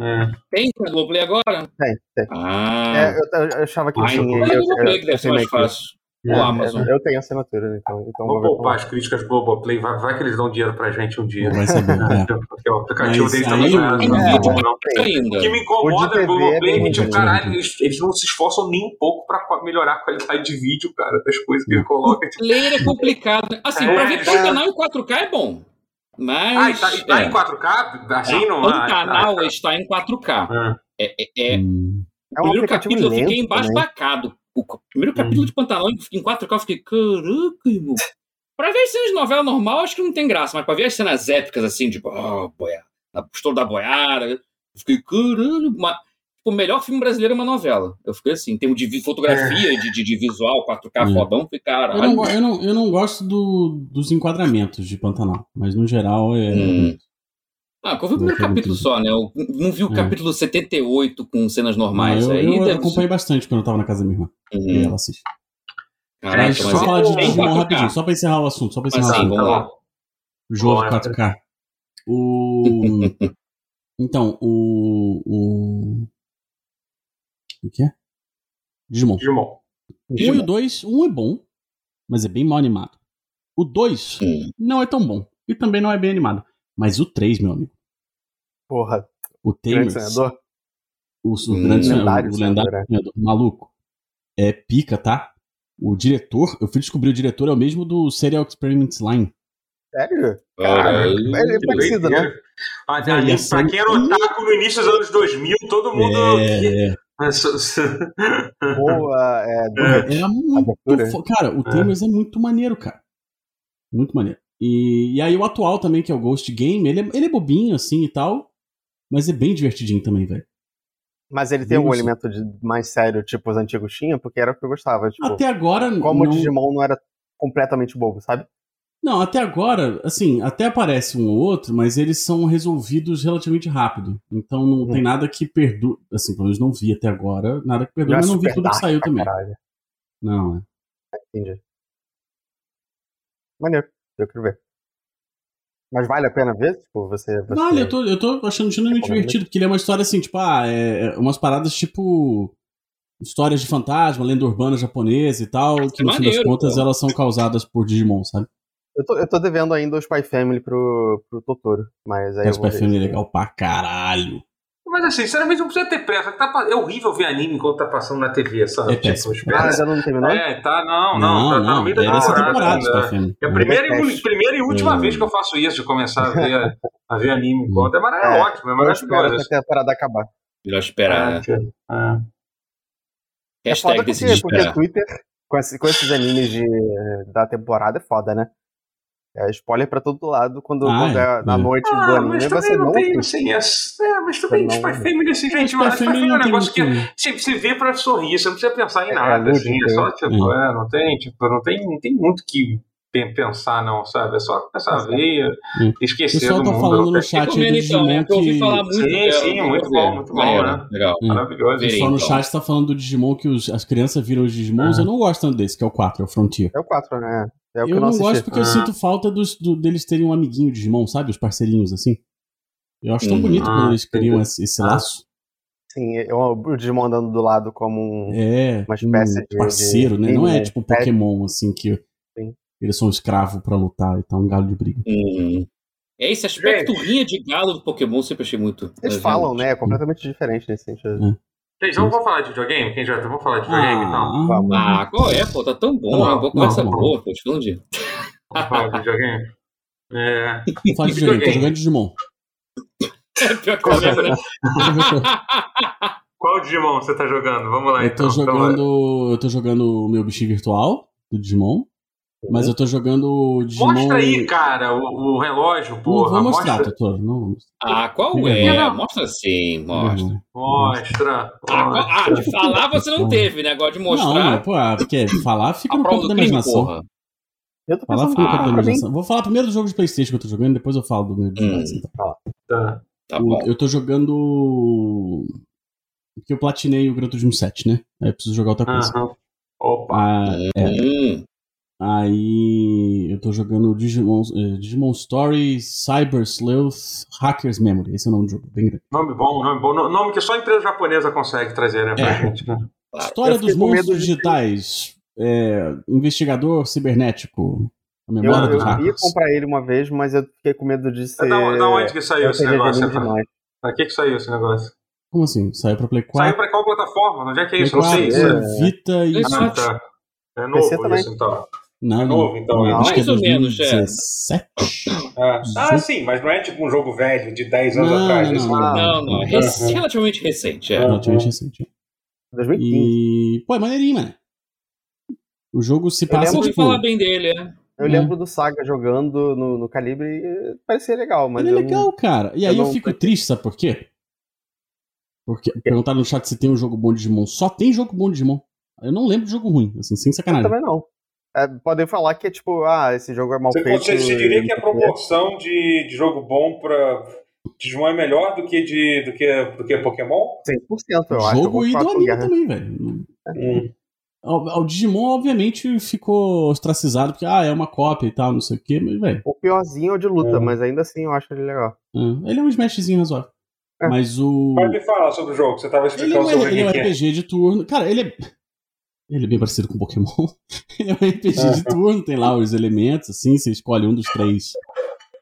Speaker 2: É. Tem na Globoplay agora?
Speaker 3: Tem, tem.
Speaker 2: Ah.
Speaker 3: É, eu, eu, achava que
Speaker 2: ah,
Speaker 3: tinha.
Speaker 2: Então é Globoplay que deve ser mais fácil.
Speaker 3: É, Amazon. Eu tenho assinatura, então. então
Speaker 1: vou poupar as críticas do Globoplay, vai, vai que eles dão dinheiro pra gente um dia.
Speaker 4: Vai ser bom, é.
Speaker 1: Porque o aplicativo deles também não é, é, O que me incomoda no Globoplay é que, tipo, caralho, eles, eles não se esforçam nem um pouco pra melhorar a qualidade de vídeo, cara, das coisas que ele coloca.
Speaker 2: O player é complicado. Né? Assim, é, pra ver Pantanal em 4K é bom. Mas.
Speaker 1: Ah, e tá, e tá é. em 4K? Assim, não,
Speaker 2: Pantanal ah, está em 4K. É, é, é, hum. é um primeiro capítulo eu fiquei embasbacado o primeiro capítulo hum. de Pantanal em 4K, eu fiquei, caraca, irmão. Pra ver as cenas de novela normal, acho que não tem graça, mas pra ver as cenas épicas, assim, tipo, oh, boiada, a postura da boiada, eu fiquei, caralho, mas, tipo, o melhor filme brasileiro é uma novela. Eu fiquei assim, tem de fotografia, é. de, de, de, visual, 4K hum. fodão, fiquei, cara.
Speaker 4: Eu não, eu, não, eu não gosto do, dos enquadramentos de Pantanal, mas no geral é. Hum.
Speaker 2: Ah, eu vi o primeiro capítulo só, né? Eu não vi o é. capítulo 78 com cenas normais.
Speaker 4: Não, eu,
Speaker 2: aí
Speaker 4: eu deve... acompanhei bastante quando eu tava na casa da minha irmã.
Speaker 2: Uhum.
Speaker 4: E ela assiste. Caraca, mas, só falar de Digimon rapidinho, só pra encerrar o assunto, só pra encerrar mas, o assunto. Vamos lá. O jogo 4K. O. então, o. O. O que é? Digimon.
Speaker 1: Digimon.
Speaker 4: Um e o 2, um é bom, mas é bem mal animado. O 2 não é tão bom. E também não é bem animado. Mas o 3, meu amigo.
Speaker 3: Porra.
Speaker 4: O Tamers. O, o hum, grande lendário, o, o lendário é. sonhador. Maluco. É pica, tá? O diretor, eu fui descobrir o diretor é o mesmo do Serial Experiments Line.
Speaker 3: Sério? Cara, ele é parecido, né?
Speaker 1: Pra quem era otaku no início dos anos 2000, todo mundo.
Speaker 4: É, é. (laughs)
Speaker 3: Boa,
Speaker 4: é, Era muito. Cara, o Tamers é. é muito maneiro, cara. Muito maneiro. E, e aí o atual também, que é o Ghost Game, ele é, ele é bobinho assim e tal, mas é bem divertidinho também, velho.
Speaker 3: Mas ele tem um elemento de mais sério, tipo os antigos tinham, porque era o que eu gostava. Tipo,
Speaker 4: até agora.
Speaker 3: Como não... o Digimon não era completamente bobo, sabe?
Speaker 4: Não, até agora, assim, até aparece um ou outro, mas eles são resolvidos relativamente rápido. Então não hum. tem nada que perdure. Assim, pelo menos não vi até agora, nada que perdure, mas não vi tudo que saiu também. Caralho. Não, é.
Speaker 3: Entendi. Maneiro. Eu quero ver. Mas vale a pena ver? Tipo, você, você...
Speaker 4: Vale, eu tô, eu tô achando genuinamente divertido, porque ele é uma história assim, tipo, ah, é, é umas paradas tipo. Histórias de fantasma, lenda urbana japonesa e tal, que no maneiro, fim das contas pô. elas são causadas por Digimon, sabe?
Speaker 3: Eu tô, eu tô devendo ainda o Spy Family pro, pro Totoro, mas aí.
Speaker 4: O Spy Family é legal pra caralho.
Speaker 1: Mas assim, sinceramente, não precisa ter pressa. Tá, é horrível ver anime enquanto tá passando na TV, sabe?
Speaker 4: É péssimo.
Speaker 3: Tipo, ah, ainda não terminou?
Speaker 1: É, tá, não, não. não tá, tá no meio da
Speaker 4: temporada.
Speaker 1: temporada é a primeira, e, primeira e última vez que eu faço isso, de começar a ver, a ver anime enquanto. É, é, é ótimo, é maravilhoso.
Speaker 3: Até a temporada acabar.
Speaker 2: Melhor esperar.
Speaker 1: É, é.
Speaker 3: É foda porque, porque Twitter, com, esse, com esses animes de, da temporada, é foda, né? É spoiler pra todo lado quando, ah, quando é, é na noite
Speaker 1: ah,
Speaker 3: do anime você
Speaker 1: não. Tem, assim, é, é, mas também Spy não... Family, assim, gente, mas Spy Family é um negócio que você, você vê pra sorrir, você não precisa pensar em é, nada, é, assim, é só tipo, é. não tem, tipo, não tem, não tem muito que pensar, não, sabe? É só começar a ver, hum. esquecer. O
Speaker 4: pessoal
Speaker 1: tá
Speaker 4: falando no chat aí do Digimon
Speaker 2: então, que... Eu ouvi falar muito.
Speaker 1: Sim, sim, muito bom, muito bom, né?
Speaker 2: Legal.
Speaker 1: Maravilhoso. O
Speaker 4: pessoal no chat tá falando do Digimon que os, as crianças viram os Digimons. Eu não gosto tanto desse, que é o 4, é o Frontier.
Speaker 3: É o 4, né? É
Speaker 4: eu, eu, não, gosto porque ah. eu sinto falta dos, do, deles terem um amiguinho de Digimon, sabe? Os parceirinhos, assim. Eu acho tão hum. bonito ah, quando eles criam esse, esse, laço.
Speaker 3: Sim, eu, o Digimon andando do lado como um,
Speaker 4: é,
Speaker 3: uma espécie
Speaker 4: um de parceiro, de, né? Não é tipo Pokémon, assim, que Sim. Eles são escravos para lutar e tá um galo de briga.
Speaker 2: Hum. É esse aspecto rinha de galo do Pokémon eu sempre achei muito.
Speaker 3: Eles falam, né? É completamente diferente nesse sentido. É.
Speaker 1: Gente, vamos, vamos falar de videogame? Quem já vamos falar de videogame então?
Speaker 2: Vamos. Ah, qual é, pô? Tá tão bom. Uma boa conversa boa, pô.
Speaker 1: De. Vamos falar de videogame? É.
Speaker 4: Vamos falar de videogame, tô jogando Digimon.
Speaker 2: É pior que começa, né? (laughs)
Speaker 1: Qual Digimon você tá jogando? Vamos lá,
Speaker 4: eu tô
Speaker 1: então.
Speaker 4: Jogando, eu tô jogando o meu bichinho virtual do Digimon. Mas eu tô jogando Digimon...
Speaker 1: Mostra aí, cara, o, o relógio, porra.
Speaker 4: Não vou mostrar, mostra... Doutor. Não...
Speaker 2: Ah, qual é? Mostra sim, mostra.
Speaker 1: Mostra.
Speaker 2: Ah, ah, de falar você não teve, né? Agora de mostrar.
Speaker 4: Não, pô, porque falar fica no campo da imaginação. Porra. Eu tô falar fica no campo da imaginação. Vou falar primeiro do jogo de Playstation que eu tô jogando, depois eu falo do meu
Speaker 2: Digimon. Hum. Então. Tá.
Speaker 4: Tá bom. Eu tô jogando... Porque eu platinei o Gran Turismo 7, né? Aí eu preciso jogar outra coisa.
Speaker 1: Aham. Opa.
Speaker 4: Ah, é. Hum. Aí eu tô jogando Digimon, eh, Digimon Story Cyber Sleuth Hackers Memory. Esse é o nome do jogo, bem grande.
Speaker 1: Nome bom, nome bom. Nome que só a empresa japonesa consegue trazer, né, pra é. gente. Né?
Speaker 4: História dos monstros digitais. É, investigador cibernético. A memória
Speaker 3: eu,
Speaker 4: dos
Speaker 3: eu
Speaker 4: hackers.
Speaker 3: ia comprar ele uma vez, mas eu fiquei com medo de ser.
Speaker 1: Da, da onde que saiu esse negócio? Pra que, que saiu esse negócio?
Speaker 4: Como assim? Saiu pra Play 4?
Speaker 1: Saiu pra qual plataforma? Onde é que é isso? Não sei.
Speaker 4: É, Vita e.
Speaker 1: Ah, tá. É novo isso, então.
Speaker 4: Não,
Speaker 1: é novo, então.
Speaker 2: Não,
Speaker 1: acho
Speaker 2: mais ou menos,
Speaker 4: é.
Speaker 1: Ah, ah, sim, mas não é tipo um jogo velho de 10 anos
Speaker 4: não,
Speaker 1: atrás.
Speaker 4: Não,
Speaker 2: não, não, não. É relativamente recente, é.
Speaker 4: Relativamente recente.
Speaker 3: 2015.
Speaker 4: E. Pô, é maneirinho, mano. O jogo se passa.
Speaker 2: Eu ouvi tipo... falar bem dele, é.
Speaker 3: Eu lembro do Saga jogando no, no Calibre e parecia legal, mas.
Speaker 4: Ele
Speaker 3: é
Speaker 4: legal,
Speaker 3: não...
Speaker 4: cara. E aí eu, eu fico triste, sabe por quê? Porque perguntaram no chat se tem um jogo bom de Digimon. Só tem jogo bom de Digimon. Eu não lembro de jogo ruim, assim, sem sacanagem.
Speaker 3: Eu também não. É, podem falar que é tipo, ah, esse jogo é mal
Speaker 1: você,
Speaker 3: feito.
Speaker 1: Você, você diria que a proporção de, de jogo bom pra Digimon é melhor do que, de, do que, do que Pokémon?
Speaker 3: 100%, eu acho.
Speaker 4: Jogo e do anime também, velho. Hum. O, o, Digimon, obviamente, ficou ostracizado porque, ah, é uma cópia e tal, não sei o quê, mas, velho.
Speaker 3: O piorzinho é o de luta, hum. mas ainda assim eu acho ele legal.
Speaker 4: Hum. Ele é um smashzinho razoável. É. Mas o.
Speaker 1: Pode me falar sobre o jogo, você tava explicando
Speaker 4: ele é,
Speaker 1: sobre
Speaker 4: ele é um RPG de turno. Cara, ele é. Ele é bem parecido com Pokémon. (laughs) ele é um RPG de turno, tem lá os elementos, assim, você escolhe um dos três.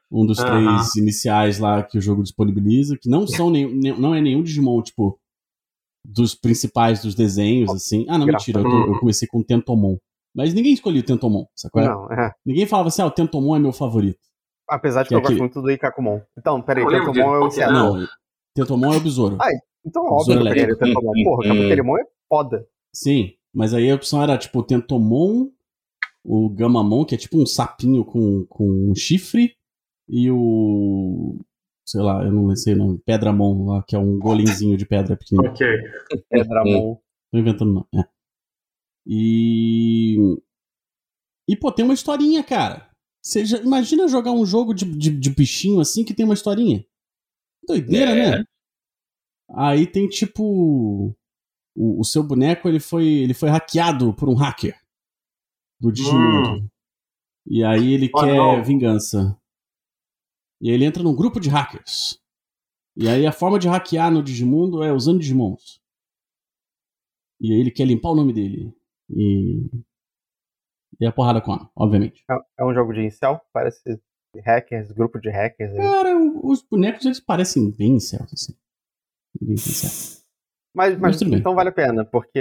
Speaker 4: Um dos três iniciais lá que o jogo disponibiliza, que não são nenhum, não é nenhum Digimon, tipo, dos principais dos desenhos, assim. Ah, não, mentira, eu, eu comecei com o Tentomon. Mas ninguém escolheu o Tentomon, sacou?
Speaker 3: Não, é.
Speaker 4: Ninguém falava assim, ah, o Tentomon é meu favorito.
Speaker 3: Apesar de que, que eu gosto muito do Ikakumon. Então, peraí, o Tentomon é o Seattle.
Speaker 4: Não, Tentomon é o besouro.
Speaker 3: Ah, então óbvio que eu pegaria o Tentomon. Porra, o Tentomon é foda.
Speaker 4: Sim, mas aí a opção era tipo o Tentomon, o Gamamon, que é tipo um sapinho com, com um chifre, e o. Sei lá, eu não sei o nome, Pedramon, lá, que é um golemzinho de pedra pequenininho.
Speaker 1: Ok. (laughs)
Speaker 3: Pedramon.
Speaker 4: Tô inventando não. É. E. E, pô, tem uma historinha, cara. Você já, imagina jogar um jogo de, de, de, bichinho assim que tem uma historinha. Doideira, é. né? Aí tem tipo o, o, seu boneco ele foi, ele foi hackeado por um hacker do Digimundo. Hum. E aí ele oh, quer não. vingança. E aí ele entra num grupo de hackers. E aí a forma de hackear no Digimundo é usando Digimons. E aí ele quer limpar o nome dele. E. E a porrada com a, obviamente.
Speaker 3: É, é um jogo de incel? Parece hackers, grupo de hackers. Aí.
Speaker 4: Cara, os bonecos eles parecem bem incels, assim. Bem incels.
Speaker 3: Mas, mas, mas então vale a pena, porque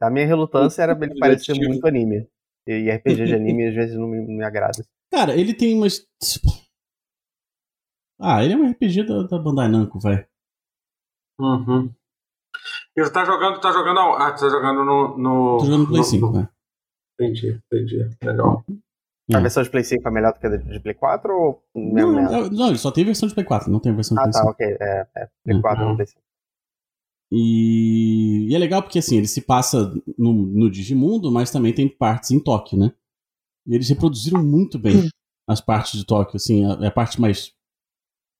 Speaker 3: a minha relutância era ele parecer muito anime. E RPG de anime às vezes não me, me, agrada.
Speaker 4: Cara, ele tem umas. Ah, ele é um RPG da, da Bandai Namco, velho.
Speaker 1: Uhum. Ele tá jogando, tá jogando. Ah, tá jogando no. no
Speaker 4: Tô jogando no Play 5, velho.
Speaker 1: Entendi, entendi. Legal.
Speaker 3: A versão de Play 5 é melhor do que a de Play 4 ou
Speaker 4: não, não, não, ele só tem versão de Play 4, não tem versão de
Speaker 3: ah,
Speaker 4: Play
Speaker 3: tá,
Speaker 4: 5.
Speaker 3: Ah, tá, ok. É, é Play 4 uhum. no Play 5.
Speaker 4: E... e, é legal porque assim, ele se passa no, no Digimundo, mas também tem partes em Tóquio, né? E eles reproduziram muito bem as partes de Tóquio, assim, a, a parte mais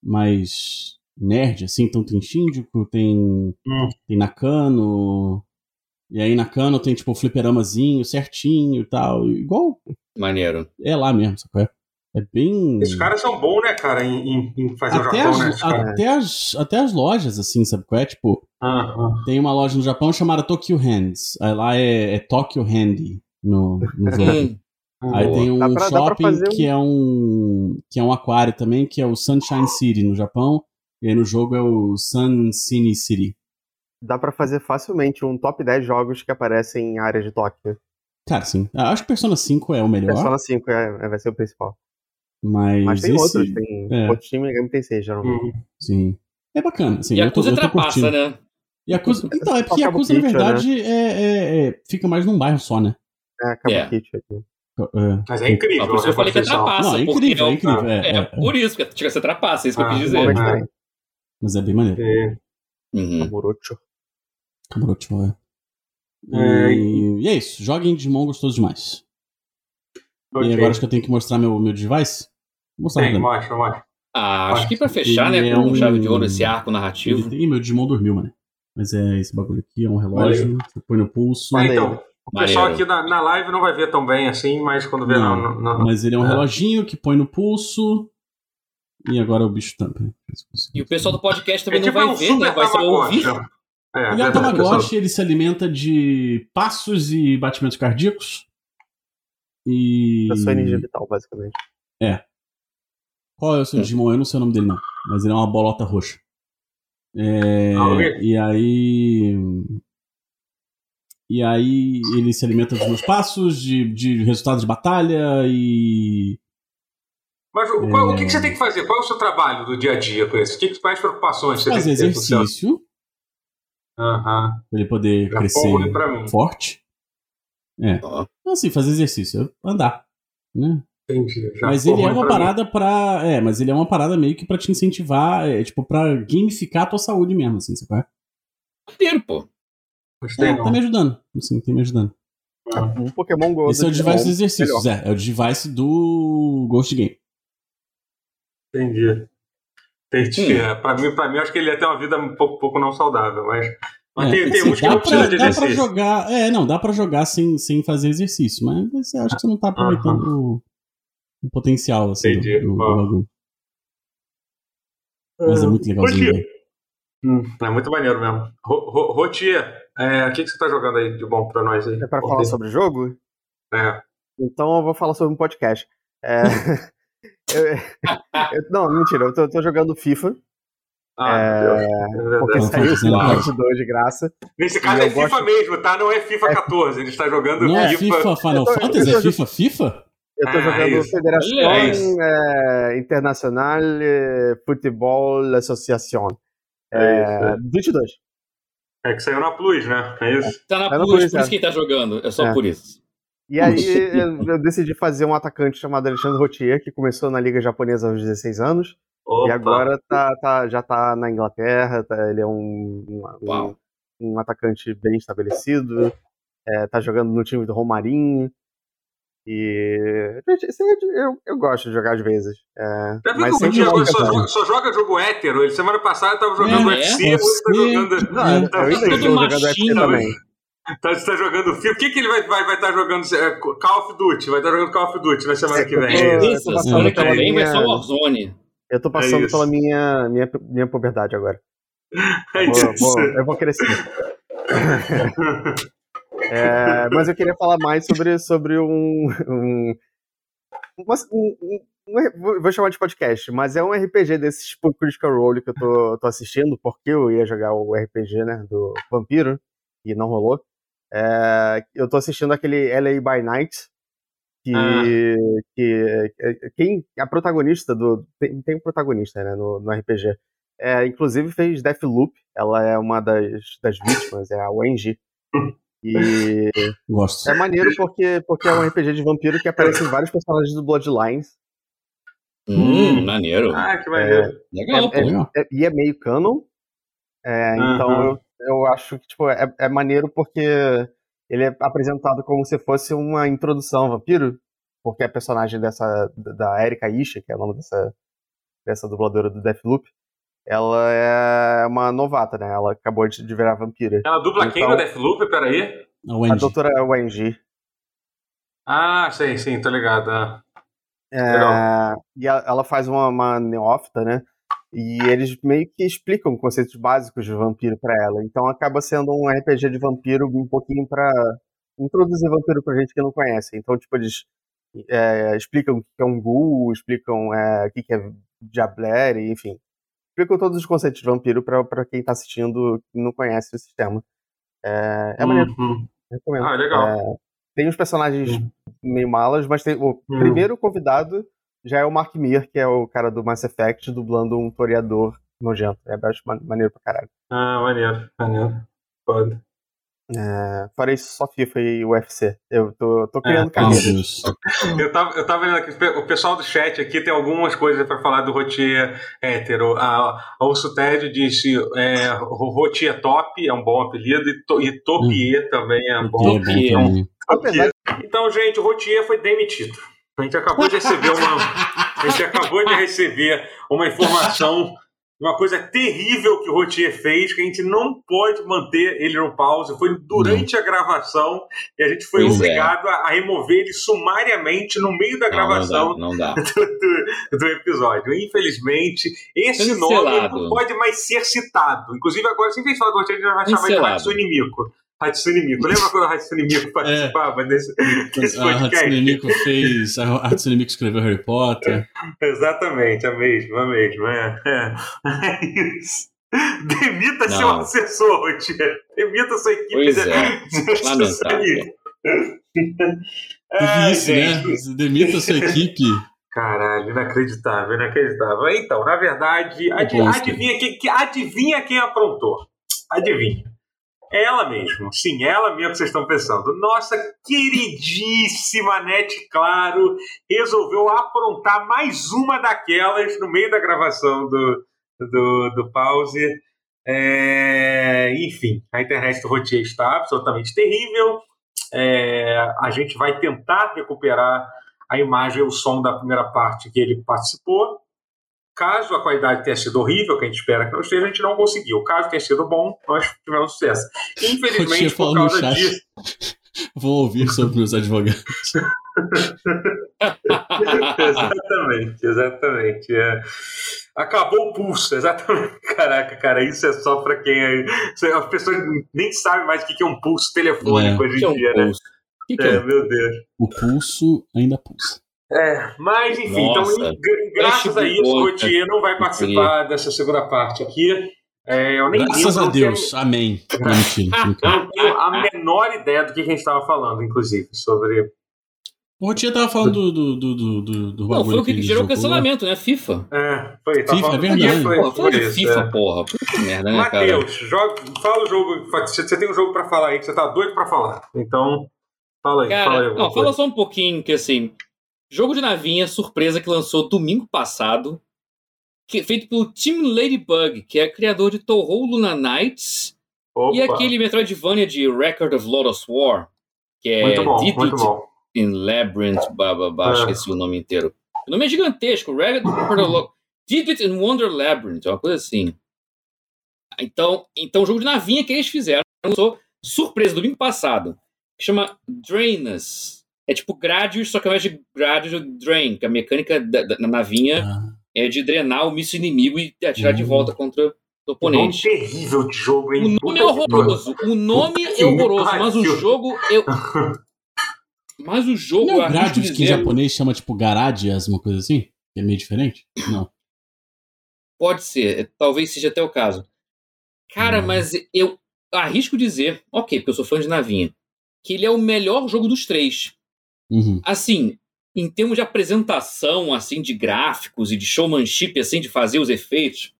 Speaker 4: mais nerd, assim, então tem Shinjuku, tem, hum. tem Nakano, e aí Nakano tem tipo o fliperamazinho certinho e tal, igual...
Speaker 2: Maneiro.
Speaker 4: É lá mesmo, sacou? É bem.
Speaker 1: Esses caras são bons, né, cara, em, em fazer até o Japão,
Speaker 4: as, né? Até as, até as lojas, assim, sabe qual é? Tipo, tem uma loja no Japão chamada Tokyo Hands. Aí lá é, é Tokyo Handy no, no (laughs) jogo. Aí tem um pra, shopping um... que é um que é um aquário também, que é o Sunshine City no Japão. E aí no jogo é o Sun Cine City.
Speaker 3: Dá para fazer facilmente um top 10 jogos que aparecem em áreas de Tóquio.
Speaker 4: Cara, sim. Acho que Persona 5 é o melhor.
Speaker 3: Persona 5 é, vai ser o principal.
Speaker 4: Mas,
Speaker 3: Mas tem
Speaker 4: esse...
Speaker 3: outros, tem é. outros times MTC, geralmente. Uhum.
Speaker 4: Sim. É bacana. Assim,
Speaker 2: e a coisa ultrapassa, né?
Speaker 4: Yakuza, então, é porque Yakuza, na né? verdade, né? é, é, é, fica mais num bairro só, né?
Speaker 3: É, acaba é. aqui.
Speaker 1: É. Mas é incrível.
Speaker 2: Por isso eu falei que é trapaça. Não,
Speaker 4: é incrível, é, incrível. É,
Speaker 2: é, é, por isso, que chega a ser trapaça, é isso que ah, eu quis dizer.
Speaker 4: Mas é bem maneiro.
Speaker 3: É. Uhum.
Speaker 4: É. É, e, e, é isso. Joguem Digimon gostoso demais. Okay. E agora acho que eu tenho que mostrar meu, meu device.
Speaker 1: Vou mostrar Tem, mostra, mostra.
Speaker 2: Ah, acho que pra fechar, né, com um... chave de ouro esse arco narrativo.
Speaker 4: Tem, meu Digimon dormiu, mano. Mas é esse bagulho aqui, é um relógio, Valeu. você põe no pulso.
Speaker 1: Ah, então, o pessoal aqui na, na live não vai ver tão bem assim, mas quando vê não,
Speaker 4: no, Mas ele é um é. reloginho que põe no pulso. E agora o bicho tampa.
Speaker 2: E o pessoal do podcast também é não tipo vai um ver, né? Vai só ouvir.
Speaker 4: É, ele é um Tamagotchi, ele se alimenta de passos e batimentos cardíacos. E.
Speaker 3: É sua energia vital, basicamente.
Speaker 4: É. Qual é o seu Digimon? Eu não sei o nome dele, não. Mas ele é uma bolota roxa. É, ah, e aí. E aí ele se alimenta dos meus passos, de, de resultados de batalha e.
Speaker 1: Mas o, qual, é... o que, que, você tem que fazer? Qual é o seu trabalho do dia a dia com isso? O que, que mais preocupações você
Speaker 4: Fazer tem que ter exercício.
Speaker 1: Uhum. Pra
Speaker 4: ele poder Já crescer forte. É. Assim, fazer exercício, andar. Né?
Speaker 1: Entendi. Já
Speaker 4: mas ele é uma parada mim. pra. É, mas ele é uma parada meio que pra te incentivar, é, tipo, pra gamificar a tua saúde mesmo, assim, você vai.
Speaker 2: Inteiro, pô.
Speaker 4: É, tá me ajudando. Assim, tem me ajudando.
Speaker 3: Ah. Um Pokémon Go.
Speaker 4: Esse é o device dos exercícios, é. É o device do Ghost Game.
Speaker 1: Entendi. Entendi. Hum. É, pra, mim, pra mim, acho que ele ia ter uma vida um pouco, pouco não saudável, mas. Mas é, tem, tem assim, uns que não de exercício. Dá pra
Speaker 4: jogar, é, não, dá pra jogar sem, sem fazer exercício, mas você acha que você não tá aproveitando uh -huh. o, o, potencial, assim, Entendi. do, do, do bagulho. Mas é muito legalzinho.
Speaker 1: Hum, é muito maneiro mesmo. Rotier, é, o que, que você tá jogando aí de bom pra nós aí?
Speaker 3: É pra falar sobre o jogo?
Speaker 1: É.
Speaker 3: Então eu vou falar sobre um podcast. É... (laughs) eu, eu, não, mentira, eu tô, tô jogando FIFA. Ah, é, porque saiu o Part 2 de graça.
Speaker 1: Nesse caso é FIFA gosto... mesmo, tá? Não é FIFA 14. É... Ele está jogando
Speaker 4: Não é FIFA. é FIFA Final tô, Fantasy? É FIFA FIFA?
Speaker 3: Eu tô ah, jogando isso. Federação é, Internacional Futebol Associação. É, é 22.
Speaker 1: É que saiu na Plus, né? É isso?
Speaker 2: Tá na, tá Plus, Plus, por isso que ele tá jogando. É só por isso.
Speaker 3: E aí eu decidi fazer um atacante chamado Alexandre Rotier, que começou na Liga Japonesa aos 16 anos. Opa. E agora tá, tá, já tá na Inglaterra, tá, ele é um, um, um, atacante bem estabelecido, é, tá jogando no time do Romarinho. E eu, eu gosto de jogar às vezes. É,
Speaker 1: mas sempre só, só, só, joga jogo hétero. Ele semana passada tava jogando é, UFC, é, hoje tá jogando. Não,
Speaker 3: é, tá, eu entendi, jogando UFC também.
Speaker 1: Tá, você tá jogando FIFA. O que, que ele vai estar vai, vai estar tá jogando? É, Call of Duty. Vai estar tá jogando Call of Duty na semana que vem.
Speaker 2: É, isso, semana que vem vai ser o Warzone.
Speaker 3: Eu tô passando é pela minha, minha, minha puberdade agora. (laughs) É eu, vou, vou, eu vou crescer. é, mas eu queria falar mais sobre, sobre um, um, um, um, Vou chamar de podcast, mas é um RPG desses tipo Critical Role que eu tô, tô assistindo, porque eu ia jogar o RPG né, do Vampiro e não rolou. É, eu tô assistindo aquele LA by Night, que, ah. que é, quem a protagonista do tem, tem um protagonista né, no, no RPG é, inclusive fez Deathloop ela é uma das, das vítimas é a Wenji. E (laughs)
Speaker 4: Gosto.
Speaker 3: é maneiro porque porque é um RPG de vampiro que aparece em vários personagens do Bloodlines.
Speaker 2: Hum, maneiro.
Speaker 1: Ah que maneiro.
Speaker 2: É, legal
Speaker 3: é, é, e é meio canon. Então eu, eu acho que tipo é, é maneiro porque ele é apresentado como se fosse uma introdução ao vampiro, porque a personagem dessa da Erika Isha, que é o nome dessa dessa dubladora do Deathloop, ela é uma novata, né? Ela acabou de virar vampira.
Speaker 1: Ela dubla então, quem no Deathloop? Peraí.
Speaker 3: A, a doutora Wenji.
Speaker 1: Ah, sim, sim, tô ligado. Ah.
Speaker 3: É, e ela faz uma, uma neófita, né? E eles meio que explicam conceitos básicos de vampiro para ela. Então acaba sendo um RPG de vampiro um pouquinho para introduzir vampiro pra gente que não conhece. Então, tipo, eles é, explicam o que é um ghoul, explicam é, o que é diablere, enfim. Explicam todos os conceitos de vampiro para quem tá assistindo e não conhece o sistema. É, é uhum. maneiro.
Speaker 1: Recomendo. Ah, legal. É,
Speaker 3: tem uns personagens uhum. meio malas, mas tem o uhum. primeiro convidado já é o Mark Mir, que é o cara do Mass Effect, dublando um toreador nojento. É acho maneiro pra caralho.
Speaker 1: Ah, maneiro, maneiro. Foda.
Speaker 3: É, fora isso, só FIFA e UFC. Eu tô, tô criando é, carreiras.
Speaker 1: Eu tava, eu tava vendo aqui, o pessoal do chat aqui tem algumas coisas para falar do Rotier hétero. A, a Urso Ted disse é, Rotier top, é um bom apelido, e, to, e Topier hum. também é um bom apelido. Então, gente, o Rotier foi demitido. A gente acabou de receber uma. a gente acabou de receber uma informação uma coisa terrível que o Rotier fez, que a gente não pode manter ele no pause. Foi durante a gravação e a gente foi pois é. obrigado é. a, remover ele sumariamente no meio da gravação
Speaker 2: não dá, não (laughs) dá.
Speaker 1: Do, do, do, episódio. Infelizmente, esse Cancelado. nome não pode mais ser citado. Inclusive, agora, se a gente falar do Rotier, a gente vai chamar de Hatsune Miku. Hatsune Miku. Lembra quando a Hatsune Miku participava é. desse, desse podcast?
Speaker 4: A Hatsune Miku fez. A Hatsune Miku escreveu Harry Potter.
Speaker 1: Exatamente, a mesma, a mesma. É, é. é isso. Demita Não. seu assessor, Rotier. Demita sua equipe.
Speaker 2: Pois de... é. Lamentável. (laughs)
Speaker 4: É isso, né? Demita sua equipe.
Speaker 1: Caralho, inacreditável, inacreditável. Então, na verdade, ad, adivinha, quem, adivinha quem aprontou? Adivinha. Ela mesmo, sim, ela mesmo que vocês estão pensando. Nossa queridíssima Net Claro resolveu aprontar mais uma daquelas no meio da gravação do, do, do pause. É, enfim, a internet do Rotier está absolutamente terrível. É, a gente vai tentar recuperar a imagem e o som da primeira parte que ele participou. Caso a qualidade tenha sido horrível, que a gente espera que não esteja, a gente não conseguiu. Caso tenha sido bom, nós tivemos sucesso. Infelizmente, por causa disso. (laughs)
Speaker 4: Vou ouvir sobre os advogados.
Speaker 1: exatamente, exatamente. É. Acabou o pulso, exatamente. (laughs) Caraca, cara, isso é só para quem. É... As pessoas nem sabem mais o que é um pulso telefônico é. hoje em é um dia, né? Que que é, é, meu Deus.
Speaker 4: O pulso ainda pulsa.
Speaker 1: É, mas enfim, então, Nossa, então graças a isso, o Gautier não vai participar dessa segunda parte aqui. É, eu nem
Speaker 4: Graças a Deus, que... amém.
Speaker 1: Não, (laughs) não tenho a menor ideia do que a gente estava falando, inclusive, sobre.
Speaker 4: O Rotinha tava falando do, do, do, do, do
Speaker 2: Não, foi o que, que gerou o cancelamento, né? FIFA.
Speaker 1: É, foi.
Speaker 4: Tá FIFA, é verdade.
Speaker 2: Foi, porra, foi, foi FIFA, é. porra. Puta merda, né,
Speaker 1: Matheus, joga, fala o jogo. Você tem um jogo pra falar aí que você tá doido pra falar. Então, fala aí.
Speaker 2: Cara,
Speaker 1: fala, aí
Speaker 2: não, fala só um pouquinho, que assim, Jogo de navinha, surpresa, que lançou domingo passado, que, feito pelo Team Ladybug, que é criador de Touhou Luna Nights Opa. e aquele Metroidvania de Record of Lotus War, que é
Speaker 1: muito bom, Did muito bom.
Speaker 2: in Labyrinth, bababá, é. esqueci o nome inteiro. O nome é gigantesco, Record of Did It in Wonder Labyrinth, uma coisa assim. Então, então o jogo de navinha que eles fizeram lançou surpresa domingo passado, que chama Drainus. É tipo Gradius, só que ao invés de Gradius, Drain, que a mecânica da, da, na navinha ah. é de drenar o míssil inimigo e atirar uhum. de volta contra o oponente.
Speaker 1: É um terrível de jogo, hein?
Speaker 2: O nome é horroroso. O nome é horroroso, mas o jogo. Eu... (laughs) Mas o jogo.
Speaker 4: Não é Gradius que em japonês chama tipo Garadias, uma coisa assim? Que é meio diferente? Não.
Speaker 2: Pode ser, talvez seja até o caso. Cara, hum. mas eu arrisco dizer, ok, porque eu sou fã de navinha, que ele é o melhor jogo dos três.
Speaker 4: Uhum.
Speaker 2: Assim, em termos de apresentação, assim, de gráficos e de showmanship, assim, de fazer os efeitos,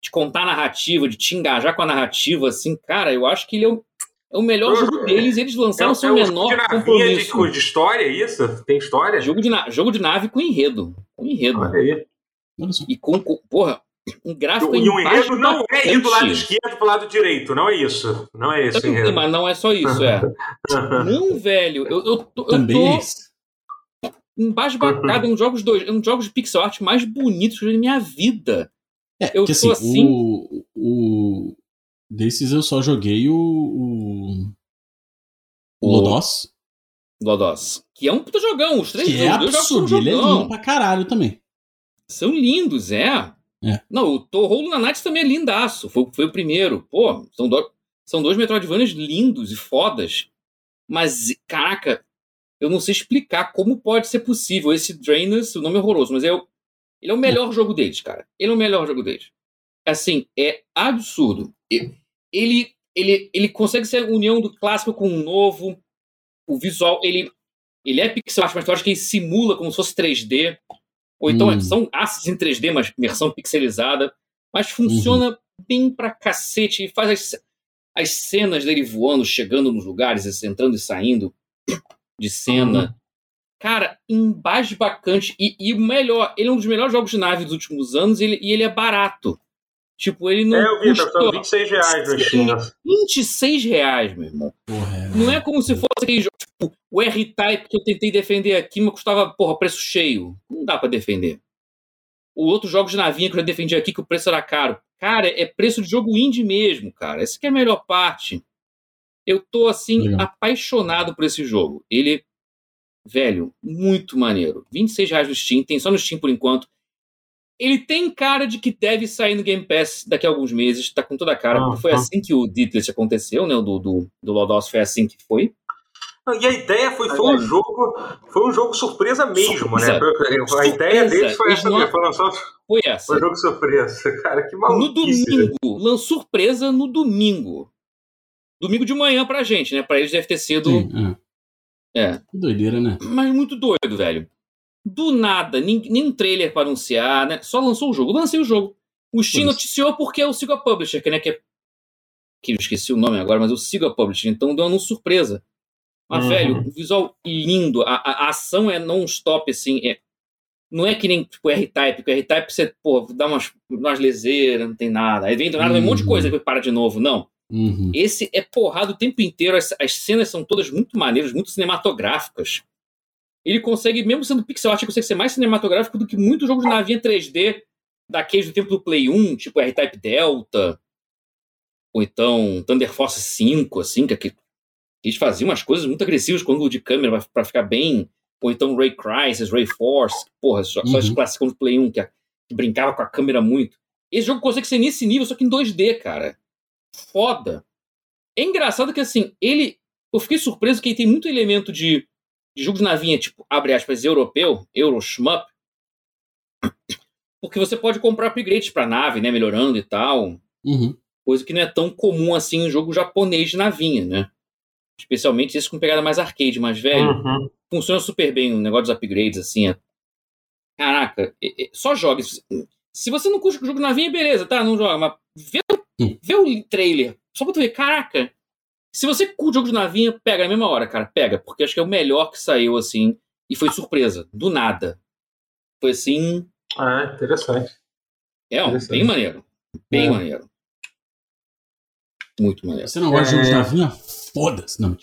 Speaker 2: de contar a narrativa, de te engajar com a narrativa, assim, cara, eu acho que ele é o, é o melhor eu, jogo deles. Eles lançaram é, seu é menor de compromisso.
Speaker 1: De, de história, é isso? Tem história?
Speaker 2: Jogo de, jogo de nave com enredo. Com enredo. Olha aí. E com, com porra, um gráfico
Speaker 1: E um enredo não é ir do lado esquerdo pro lado direito, não é isso. Não é isso.
Speaker 2: Enredo. Mas não é só isso, é. (laughs) não, velho. Eu, eu, eu
Speaker 4: Também
Speaker 2: tô
Speaker 4: é
Speaker 2: embasbacado. É um jogos dois, é um jogos de pixel art mais bonitos que eu vi na minha vida.
Speaker 4: É, eu tô assim, assim. O, o, desses eu só joguei o. O, o Lodos.
Speaker 2: Lodos. Que é um puta jogão. Os três
Speaker 4: que é absurdo. Ele é lindo pra caralho também.
Speaker 2: São lindos, é.
Speaker 4: É.
Speaker 2: Não, o Torro Lunatics também é lindaço. Foi, foi o primeiro. Pô, são, do, são dois Metroidvanias lindos e fodas. Mas, caraca, eu não sei explicar como pode ser possível. Esse Drainers, o nome é horroroso, mas é o, ele é o melhor é. jogo deles, cara. Ele é o melhor jogo deles. Assim, é absurdo. Ele, ele, ele consegue ser a união do clássico com o novo. O visual, ele, ele é pixel art, mas eu acho que ele simula como se fosse 3D. Ou então hum. são assets em 3D, mas versão pixelizada. Mas funciona uhum. bem pra cacete e faz as, as cenas dele voando, chegando nos lugares, entrando e saindo de cena. Uhum. Cara, embasbacante. E, e o melhor, ele é um dos melhores jogos de nave dos últimos anos e ele, e ele é barato. Tipo, ele não.
Speaker 1: É, eu vi, tá custou 26 reais no Steam.
Speaker 2: 26 reais, meu irmão. Porra, é, não é como se fosse aquele jogo, tipo, o R-Type que eu tentei defender aqui, mas custava, porra, preço cheio. Não dá para defender. O outro jogo de navinha que eu já defendi aqui, que o preço era caro. Cara, é preço de jogo indie mesmo, cara. Essa que é a melhor parte. Eu tô, assim, Legal. apaixonado por esse jogo. Ele, velho, muito maneiro. 26 reais no Steam, tem só no Steam por enquanto. Ele tem cara de que deve sair no Game Pass daqui a alguns meses, tá com toda a cara, porque foi assim que o Ditless aconteceu, né? O do, do, do Lodos foi assim que foi.
Speaker 1: E a ideia foi, foi um jogo, foi um jogo surpresa mesmo, surpresa. né? A surpresa. ideia deles foi essa, não... foi, lançar,
Speaker 2: foi essa.
Speaker 1: Foi um jogo surpresa. (laughs) Cara, que maluco.
Speaker 2: No domingo, lançou surpresa no domingo. Domingo de manhã pra gente, né? Pra eles deve ter sido. Sim,
Speaker 4: é. é. Que doideira, né?
Speaker 2: Mas muito doido, velho. Do nada, nem, nem um trailer para anunciar, né? Só lançou o jogo. Lancei o jogo. O Steam noticiou porque é o Siga Publisher, que, né, que é. Que eu esqueci o nome agora, mas é o Siga Publisher. Então deu uma surpresa. Mas, uhum. velho, um visual lindo. A, a, a ação é non-stop, assim. É, não é que nem tipo R-Type, que o R-Type você, pô, dá umas, umas leseiras, não tem nada. Aí vem do nada, uhum. um monte de coisa que para de novo. Não. Uhum. Esse é porrado o tempo inteiro. As, as cenas são todas muito maneiras, muito cinematográficas ele consegue, mesmo sendo pixel art, consegue ser mais cinematográfico do que muitos jogos de navinha 3D daqueles do tempo do Play 1, tipo R-Type Delta, ou então Thunder Force 5, assim, que, que eles faziam umas coisas muito agressivas com ângulo de câmera para ficar bem, ou então Ray Crisis, Ray Force, porra, só, uhum. só os clássicos do Play 1, que, que brincava com a câmera muito. Esse jogo consegue ser nesse nível, só que em 2D, cara. Foda. É engraçado que, assim, ele. Eu fiquei surpreso que ele tem muito elemento de jogo de navinha, tipo, abre aspas, europeu, Euro Shmup, porque você pode comprar upgrades pra nave, né, melhorando e tal. Uhum. Coisa que não é tão comum assim em jogo japonês de navinha, né? Especialmente esse com pegada mais arcade, mais velho. Uhum. Funciona super bem o negócio dos upgrades, assim. É... Caraca, é, é, só joga. Se você não curte o jogo de navinha, beleza, tá? Não joga, mas vê, vê o trailer. Só pra tu ver, caraca, se você curte jogo de navinha, pega na mesma hora, cara. Pega, porque acho que é o melhor que saiu, assim. E foi surpresa, do nada. Foi assim.
Speaker 1: Ah, interessante.
Speaker 2: É, interessante. bem maneiro. Bem é. maneiro. Muito maneiro.
Speaker 4: Você não gosta de jogos de é. navinha? Foda-se, não.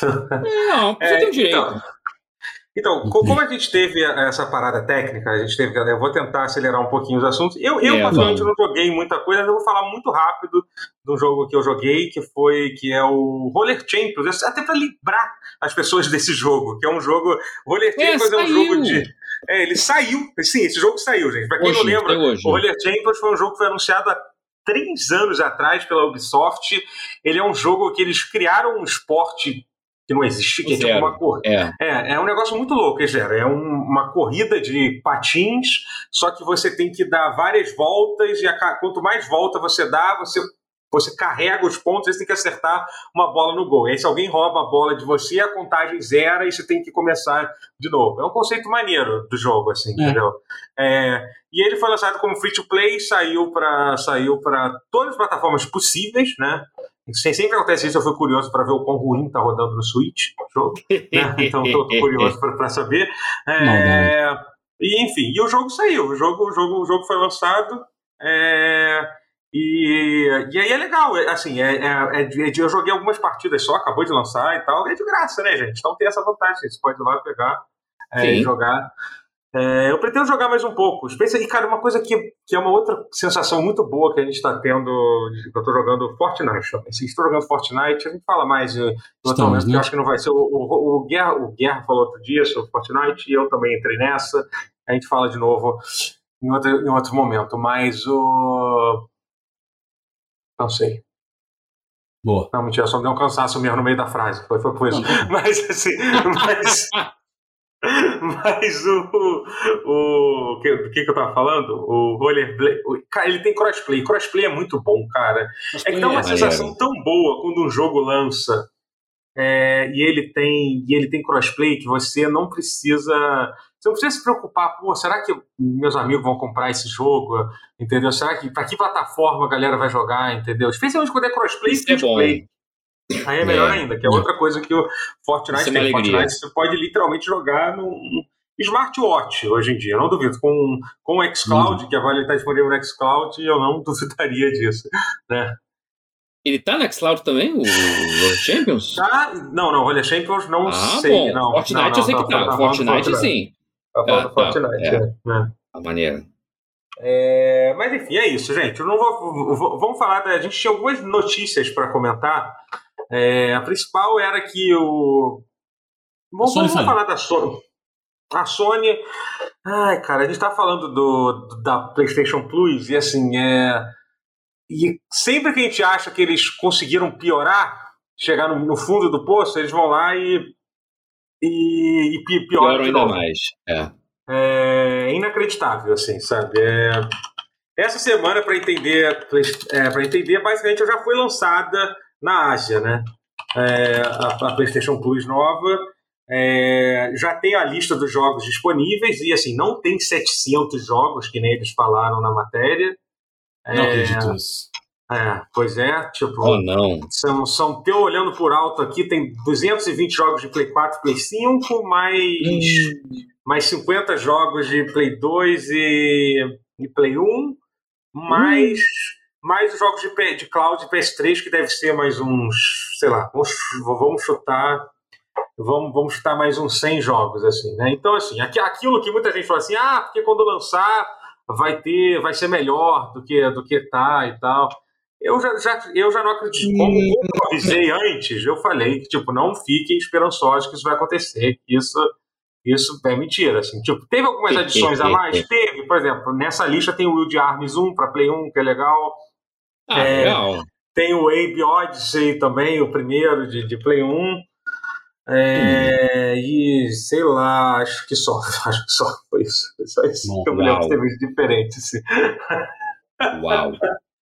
Speaker 2: Não, você (laughs) é, tem direito. Então,
Speaker 1: então, como a gente teve essa parada técnica, a gente teve, eu vou tentar acelerar um pouquinho os assuntos. Eu, eu é, particularmente, não joguei muita coisa, mas eu vou falar muito rápido do jogo que eu joguei, que foi que é o Roller Champions, até para lembrar as pessoas (laughs) desse jogo, que é um jogo. Roller é, Champions é, é um jogo de. É, ele saiu. Sim, esse jogo saiu, gente. Pra quem hoje, não lembra, o Roller Champions foi um jogo que foi anunciado há três anos atrás pela Ubisoft. Ele é um jogo que eles criaram um esporte que não existe, que é tipo uma cor. É. é. É, um negócio muito louco, Zero. É um, uma corrida de patins, só que você tem que dar várias voltas, e a, quanto mais volta você dá, você, você carrega os pontos, você tem que acertar uma bola no gol. E aí, se alguém rouba a bola de você, a contagem zera e você tem que começar de novo. É um conceito maneiro do jogo, assim, é. entendeu? É, e ele foi lançado como free to play, saiu para saiu todas as plataformas possíveis, né? Sempre acontece isso, eu fui curioso para ver o quão ruim tá rodando no Switch o jogo. Né? (laughs) Então estou curioso para saber. É, e enfim, e o jogo saiu. O jogo, o jogo, o jogo foi lançado. É, e, e aí é legal, é, assim, é, é, é de, eu joguei algumas partidas só, acabou de lançar e tal, é de graça, né, gente? Então tem essa vantagem, você pode ir lá pegar é, e jogar. É, eu pretendo jogar mais um pouco. E, cara, uma coisa que, que é uma outra sensação muito boa que a gente está tendo, que eu estou jogando Fortnite. Se estou jogando Fortnite, a gente fala mais em outro momento, né? eu acho que não vai ser. O, o, o, Guerra, o Guerra falou outro dia sobre Fortnite, e eu também entrei nessa. A gente fala de novo em outro, em outro momento. Mas o. Não sei.
Speaker 4: Boa.
Speaker 1: Não, mentira, só me deu um cansaço mesmo no meio da frase. Foi, foi por isso. (laughs) Mas assim. Mas. (laughs) Mas o. o do que, que, que eu tava falando? O rollerblade. Cara, ele tem crossplay. Crossplay é muito bom, cara. Crossplay é que dá uma é sensação tão boa quando um jogo lança. É, e ele tem e ele tem crossplay que você não precisa Você não precisa se preocupar, pô, será que meus amigos vão comprar esse jogo? Entendeu? Será que para que plataforma a galera vai jogar, entendeu? Especialmente quando é crossplay e
Speaker 2: free play.
Speaker 1: Aí é melhor é, ainda, que é, outra coisa que o Fortnite é tem. Fortnite você pode literalmente jogar no smartwatch hoje em dia. Eu não duvido. Com, com o xCloud, uhum. que agora ele está disponível no xCloud, eu não (laughs) duvidaria disso. Né?
Speaker 2: Ele tá no xCloud também, o World Champions?
Speaker 1: Tá, não, não, Olha Champions não ah, sei. Bom. Não,
Speaker 2: Fortnite não, não, eu sei que tá. Fortnite, Fortnite sim.
Speaker 1: Tá falando ah, Fortnite, é. é.
Speaker 2: A maneira.
Speaker 1: É, mas enfim, é isso, gente. Eu não vou, vou, vamos falar. Da, a gente tinha algumas notícias para comentar. É, a principal era que o. Vamos, vamos falar da Sony. A Sony. Ai, cara, a gente tá falando do, da PlayStation Plus e assim, é. E sempre que a gente acha que eles conseguiram piorar, chegar no, no fundo do poço, eles vão lá e. E, e pioram
Speaker 2: ainda mais. É.
Speaker 1: é inacreditável, assim, sabe? É, essa semana, para entender, é, para entender, basicamente, já foi lançada na Ásia, né? É, a, a, PlayStation Plus nova. É, já tem a lista dos jogos disponíveis e assim não tem 700 jogos que nem eles falaram na matéria.
Speaker 4: Não é, acredito nisso.
Speaker 1: É, pois é, tipo.
Speaker 2: Oh, não.
Speaker 1: São, são, eu olhando por alto aqui, tem 220 jogos de Play 4 Play 5, mais, hum. mais 50 jogos de Play 2 e, e Play 1, mais. Hum mais os jogos de, de cloud e PS3, que deve ser mais uns, sei lá, vamos, vamos chutar. Vamos, vamos chutar mais uns 100 jogos, assim, né? Então, assim, aquilo que muita gente fala assim, ah, porque quando lançar vai ter, vai ser melhor do que, do que tá e tal. Eu já, já, eu já não acredito. Como, como eu avisei antes, eu falei que, tipo, não fiquem esperançosos que isso vai acontecer. Isso isso é mentira, assim. Tipo, teve algumas adições a mais? Teve, por exemplo, nessa lista tem o Wild Arms 1 para Play 1, que é legal.
Speaker 2: Ah, é, legal.
Speaker 1: Tem o Abe Odyssey também, o primeiro de, de Play 1. É, hum. E sei lá, acho que só. (laughs) Acho que só foi isso. Foi só isso Bom, que eu me lembro que teve diferente. Assim.
Speaker 2: Uau!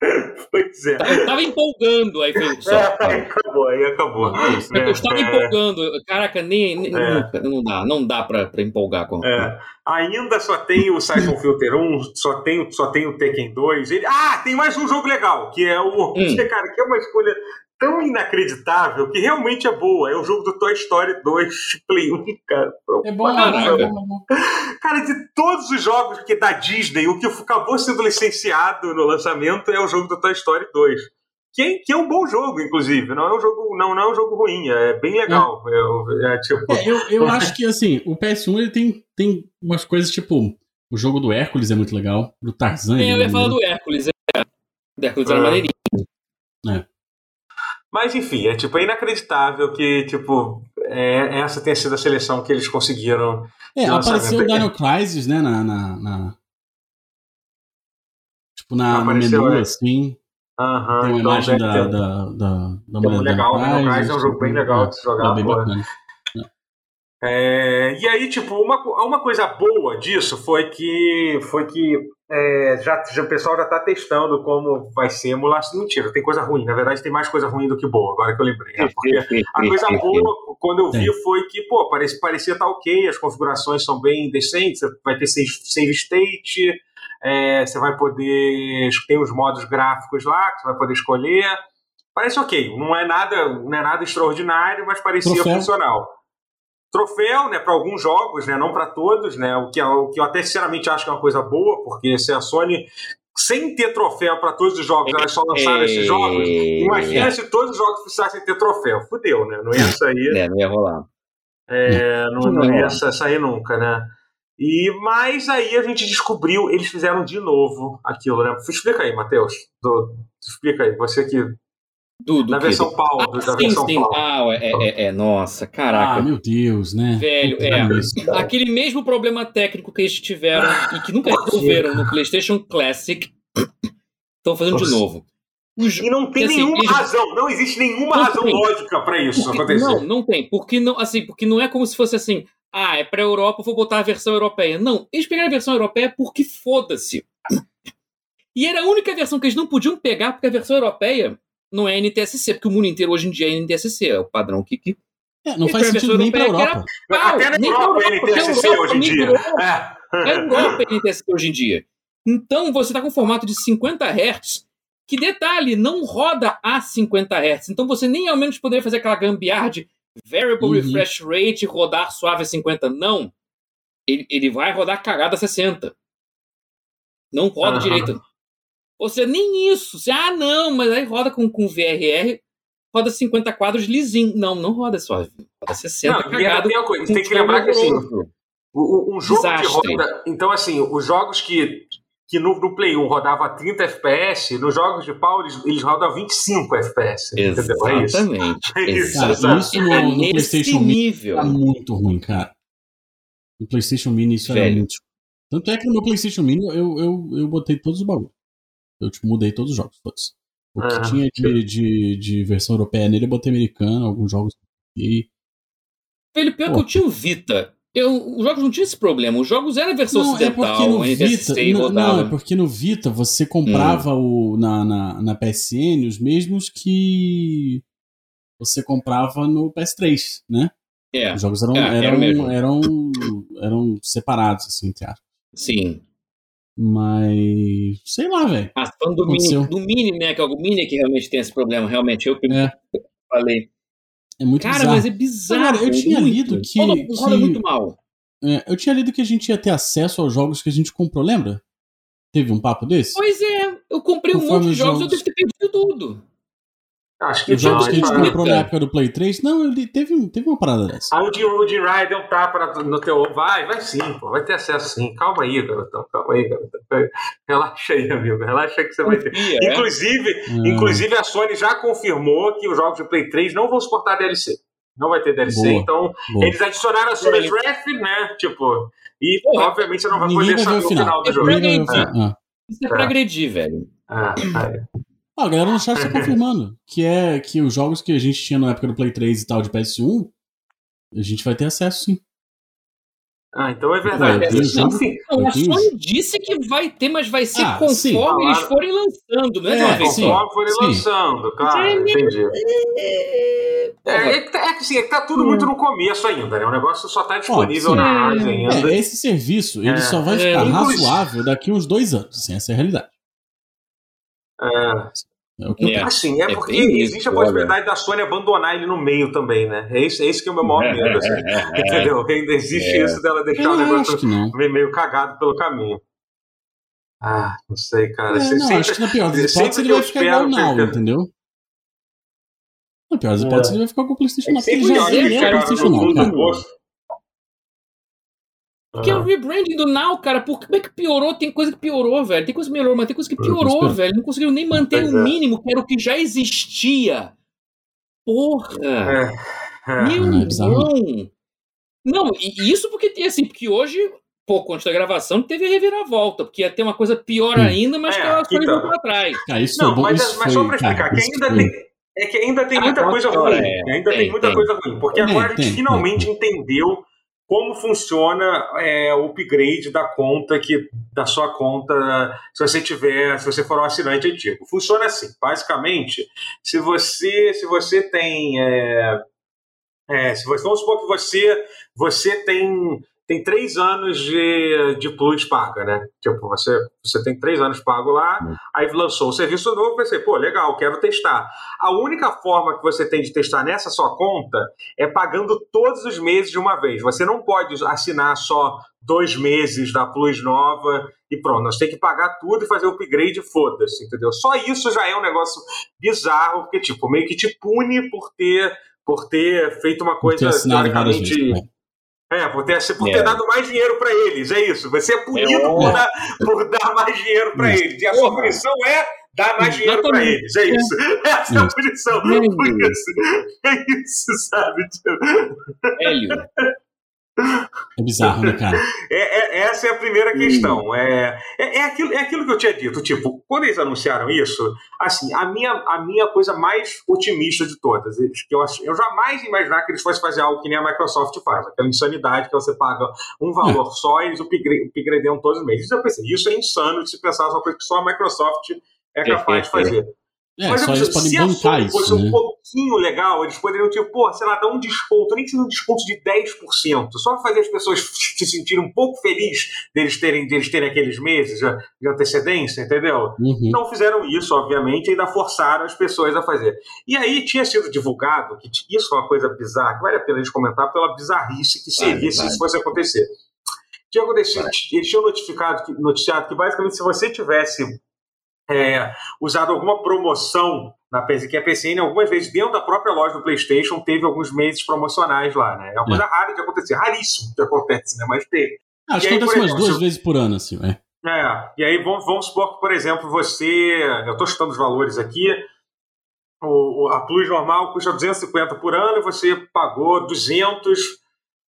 Speaker 2: (laughs)
Speaker 1: Pois é.
Speaker 2: Eu tava empolgando, aí foi só. É,
Speaker 1: aí acabou, aí acabou.
Speaker 2: eu estava é. empolgando. Caraca, nem, nem é. nunca, não dá, não dá pra, pra empolgar com.
Speaker 1: É. Ainda só tem o Siphon Filter 1, só tem, só tem o Tekken 2. Ele... Ah, tem mais um jogo legal, que é o. Hum. (laughs) cara, que é uma escolha tão inacreditável que realmente é boa. É o jogo do Toy Story 2 (laughs) Play 1, cara.
Speaker 4: É bom, caraca.
Speaker 1: Cara, de todos os jogos que da Disney, o que acabou sendo licenciado no lançamento é o jogo do Toy Story 2. Que é, que é um bom jogo, inclusive. Não é um jogo, não, não é um jogo ruim, é bem legal. É, é, tipo...
Speaker 4: É, eu, eu (laughs) acho que assim, o PS1 ele tem, tem umas coisas tipo. O jogo do Hércules é muito legal. Do Tarzan.
Speaker 2: É, eu ia falar do Hércules. É. O Hércules era ah. maneirinho.
Speaker 4: É.
Speaker 1: Mas enfim, é tipo é inacreditável que tipo é, essa tenha sido a seleção que eles conseguiram.
Speaker 4: É, apareceu o Dino Crisis, né, na, na, na... tipo na, no menu é. assim.
Speaker 1: Uhum,
Speaker 4: tem uma então imagem da, da, da, da, da
Speaker 1: mulher legal, Dino Crisis é um jogo bem legal de jogar. É bem bacana. É, e aí, tipo, uma, uma coisa boa disso foi que foi que é, já, já, o pessoal já está testando como vai ser emulação. Mentira, tem coisa ruim. Na verdade, tem mais coisa ruim do que boa, agora que eu lembrei. Né? Porque a coisa boa, quando eu vi, foi que, pô, parecia, parecia estar tá ok, as configurações são bem decentes, vai ter save, save state, é, você vai poder. Tem os modos gráficos lá que você vai poder escolher. Parece ok, não é nada, não é nada extraordinário, mas parecia Troféu. funcional troféu, né, para alguns jogos, né, não para todos, né, o que, é, o que eu até sinceramente acho que é uma coisa boa, porque se a Sony sem ter troféu para todos os jogos, elas só lançaram esses jogos. Imagina é. se todos os jogos precisassem ter troféu. Fudeu, né? Não ia (laughs) sair.
Speaker 2: É, não ia rolar.
Speaker 1: É, não, não, ia sair nunca, né? E, mas aí a gente descobriu, eles fizeram de novo aquilo, né? Explica aí, Matheus. explica aí, você que
Speaker 2: do, do
Speaker 1: da versão Paulo. Ah, da sim, versão sim.
Speaker 2: Ah, é, é, é, nossa, caraca.
Speaker 4: Ah, meu Deus, né?
Speaker 2: Velho, é. Aquele mesmo problema técnico que eles tiveram e que nunca (laughs) resolveram no PlayStation Classic, estão fazendo de novo.
Speaker 1: E não tem assim, nenhuma eles... razão, não existe nenhuma não razão tem. lógica para isso
Speaker 2: porque,
Speaker 1: acontecer.
Speaker 2: Não, não tem. Porque não, assim, porque não é como se fosse assim, ah, é pra Europa, vou botar a versão europeia. Não, eles pegaram a versão europeia porque foda-se. E era a única versão que eles não podiam pegar, porque a versão europeia não é NTSC, porque o mundo inteiro hoje em dia é NTSC, é o padrão que, que,
Speaker 4: É, não faz sentido nem pra Europa.
Speaker 1: Até na Europa ele NTSC hoje em dia. É.
Speaker 2: Europa ele NTSC hoje em dia. Então você está com um formato de 50 Hz. Que detalhe, não roda a 50 Hz. Então você nem ao menos poderia fazer aquela gambiarra de variable uhum. refresh rate rodar suave a 50. Não. Ele, ele vai rodar cagada a 60. Não roda uhum. direito. Ou seja, nem isso. Você, ah, não, mas aí roda com, com VRR, roda 50 quadros lisinho. Não, não roda suave. Roda 60 não, cagado.
Speaker 1: Tem, coisa, tem que lembrar que assim, um jogo Desastre. que roda. Então, assim, os jogos que, que no, no Play 1 rodava 30 FPS, nos jogos de pau eles, eles rodam 25 FPS.
Speaker 2: Exatamente.
Speaker 4: É isso. É isso, cara, isso no, no PlayStation nível. Mini tá muito ruim, cara. No PlayStation Mini isso Velho. era muito. Tanto é que no meu PlayStation Mini eu, eu, eu botei todos os bagulhos. Eu tipo, mudei todos os jogos, todos. O que ah, tinha de, de, de, versão europeia nele eu botei americano, alguns jogos. E...
Speaker 2: Velho, pior Pô. que eu tinha o Vita. Eu, os jogos não tinham esse problema. Os jogos eram a versão não, ocidental, é porque no Vita,
Speaker 4: não, não, é porque no Vita você comprava hum. o, na, na, na PSN os mesmos que você comprava no PS3, né?
Speaker 2: É.
Speaker 4: Os jogos eram, é, eram, eram, eram, eram, separados, assim, entre aspas.
Speaker 2: Sim.
Speaker 4: Mas. Sei lá, velho.
Speaker 2: Ah, falando do Mini, do Mini, né? Que é o Mini que realmente tem esse problema, realmente. Eu que é. falei.
Speaker 4: É muito
Speaker 2: Cara,
Speaker 4: bizarro.
Speaker 2: mas é bizarro. Cara,
Speaker 4: eu tinha muito. lido que.
Speaker 2: Roda,
Speaker 4: que...
Speaker 2: muito mal.
Speaker 4: É, eu tinha lido que a gente ia ter acesso aos jogos que a gente comprou, lembra? Teve um papo desse?
Speaker 2: Pois é, eu comprei Conforme um monte de jogos, jogos, eu devo ter perdido tudo.
Speaker 1: Acho que
Speaker 4: Os jogos que a gente comprou na época do Play 3, não, ele teve, teve uma parada dessa.
Speaker 1: Aí o Jim Ryan deu um tapa no teu. Vai, vai sim, pô, vai ter acesso sim. Calma aí, garotão, calma aí, garotão. Relaxa aí, amigo, relaxa aí que você vai ter. É? Inclusive, é. inclusive, a Sony já confirmou que os jogos de Play 3 não vão suportar DLC. Não vai ter DLC, boa, então boa. eles adicionaram a Sony Draft, né? Tipo, e Porra, obviamente você não vai poder saber o final, do jogo.
Speaker 2: Isso é pra agredir, velho.
Speaker 1: Ah, é.
Speaker 4: Ah, a galera no chat tá confirmando que é que os jogos que a gente tinha na época do Play 3 e tal de PS1, a gente vai ter acesso sim.
Speaker 1: Ah, então é verdade. É,
Speaker 2: não, não, a Sony disse que vai ter, mas vai ser ah, conforme eles forem lançando, né?
Speaker 1: É, conforme forem sim. lançando, claro, entendi. É, é, que, é, assim, é que tá tudo muito no começo ainda, né? O negócio só tá disponível na Ásia ainda.
Speaker 4: É, esse serviço, ele só vai ficar razoável daqui uns dois anos, assim, essa é a realidade.
Speaker 1: É. É, é, assim, é, é porque existe isso, a possibilidade olha. da Sony abandonar ele no meio também, né? É isso, é isso que é o meu maior medo, assim, entendeu? Ainda existe isso dela deixar o negócio meio cagado pelo caminho. Ah, não sei, cara.
Speaker 4: É, não, sempre, acho que na pior das hipóteses ele vai ficar igual o Now, entendeu? Na pior das hipóteses ele vai ficar com o PlayStation Now, porque ele já é PlayStation Now, cara.
Speaker 2: Porque uhum. é o rebranding do Now, cara. Por, como é que piorou? Tem coisa que piorou, velho. Tem coisa que melhorou, mas tem coisa que piorou, velho. Não conseguiram nem manter o mínimo, que era o que já existia. Porra! É. É. Meu é irmão! Não, e isso porque tem assim, porque hoje, pouco antes da gravação, teve a reviravolta, porque ia ter uma coisa pior ainda, mas é, que elas coisas então. pra trás.
Speaker 4: Ah, isso não, bom,
Speaker 1: mas,
Speaker 4: isso
Speaker 1: mas
Speaker 4: só
Speaker 1: pra explicar, que ainda tem. É que ainda tem ah, muita coisa ruim. É, ainda tem, tem muita tem. coisa ruim. Porque agora a gente finalmente entendeu como funciona é, o upgrade da conta que da sua conta se você tiver se você for um assinante antigo? Funciona assim. Basicamente se você se você tem é, é, se você vamos supor que você você tem tem três anos de, de plus paga, né? Tipo, você, você tem três anos pago lá, uhum. aí lançou o serviço novo, pensei, pô, legal, quero testar. A única forma que você tem de testar nessa sua conta é pagando todos os meses de uma vez. Você não pode assinar só dois meses da Plus nova e pronto. Nós temos que pagar tudo e fazer o upgrade foda-se, entendeu? Só isso já é um negócio bizarro, porque, tipo, meio que te pune por ter, por ter feito uma coisa teoricamente é, por ter, por ter é. dado mais dinheiro para eles, é isso. Você é punido é. por, dar, por dar mais dinheiro para eles. E a sua punição é dar mais dinheiro para eles, é isso. (laughs) Essa é a punição. Por isso. (laughs) É isso, sabe?
Speaker 2: Hélio.
Speaker 4: É bizarro, né, cara? (laughs)
Speaker 1: É, é, essa é a primeira questão. É, é, é, aquilo, é aquilo que eu tinha dito. Tipo, quando eles anunciaram isso, assim, a minha, a minha coisa mais otimista de todas, que eu, eu jamais imaginar que eles fossem fazer algo que nem a Microsoft faz, aquela insanidade que você paga um valor é. só e eles upgradeiam todos os meses. Eu pensei, isso é insano de se pensar só coisa que só a Microsoft é capaz de fazer.
Speaker 4: É, Mas só eles podem se a Sony
Speaker 1: fosse
Speaker 4: né?
Speaker 1: um pouquinho legal, eles poderiam, tipo, pô, sei lá, dar um desconto, nem que seja um desconto de 10%, só pra fazer as pessoas (laughs) se sentirem um pouco felizes deles terem, deles terem aqueles meses de, antecedência, entendeu? Uhum. Não fizeram isso, obviamente, e ainda forçaram as pessoas a fazer. E aí tinha sido divulgado, que isso foi uma coisa bizarra, que vale a pena a gente comentar pela bizarrice que seria se isso fosse acontecer. Tinha acontecido, eles tinham notificado, noticiado que basicamente se você tivesse é, usado alguma promoção na PSN, que a PSN algumas vezes dentro da própria loja do PlayStation teve alguns meses promocionais lá, né? É uma coisa é. rara de acontecer, raríssimo que acontece, né? Mas teve.
Speaker 4: Ah, acho que acontece umas duas vezes por ano, assim, é.
Speaker 1: É, e aí vamos, vamos supor que, por exemplo, você. Eu estou chutando os valores aqui. O, a Plus normal custa 250 por ano e você pagou 200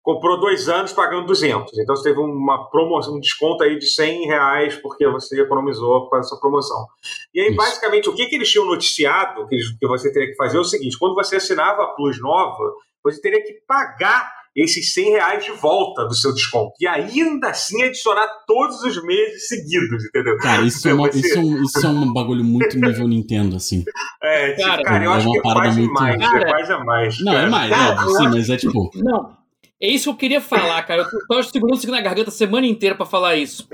Speaker 1: comprou dois anos pagando 200. Então você teve uma promoção, um desconto aí de 100 reais porque você economizou com essa promoção. E aí, Isso. basicamente, o que, que eles tinham noticiado que, que você teria que fazer é o seguinte: quando você assinava a Plus nova, você teria que pagar esses 100 reais de volta do seu desconto. E ainda assim adicionar todos os meses seguidos, entendeu?
Speaker 4: Cara, isso, é, uma, você... isso, é, um, isso é um bagulho muito nível Nintendo, assim.
Speaker 1: É, tipo, cara, cara, eu é acho que é quase muito... mais. Cara, é quase a mais.
Speaker 4: Não,
Speaker 1: cara.
Speaker 4: é mais, cara, óbvio, sim, mas é tipo.
Speaker 2: Não, é isso que eu queria falar, cara. Eu tava segurando isso na garganta a semana inteira para falar isso.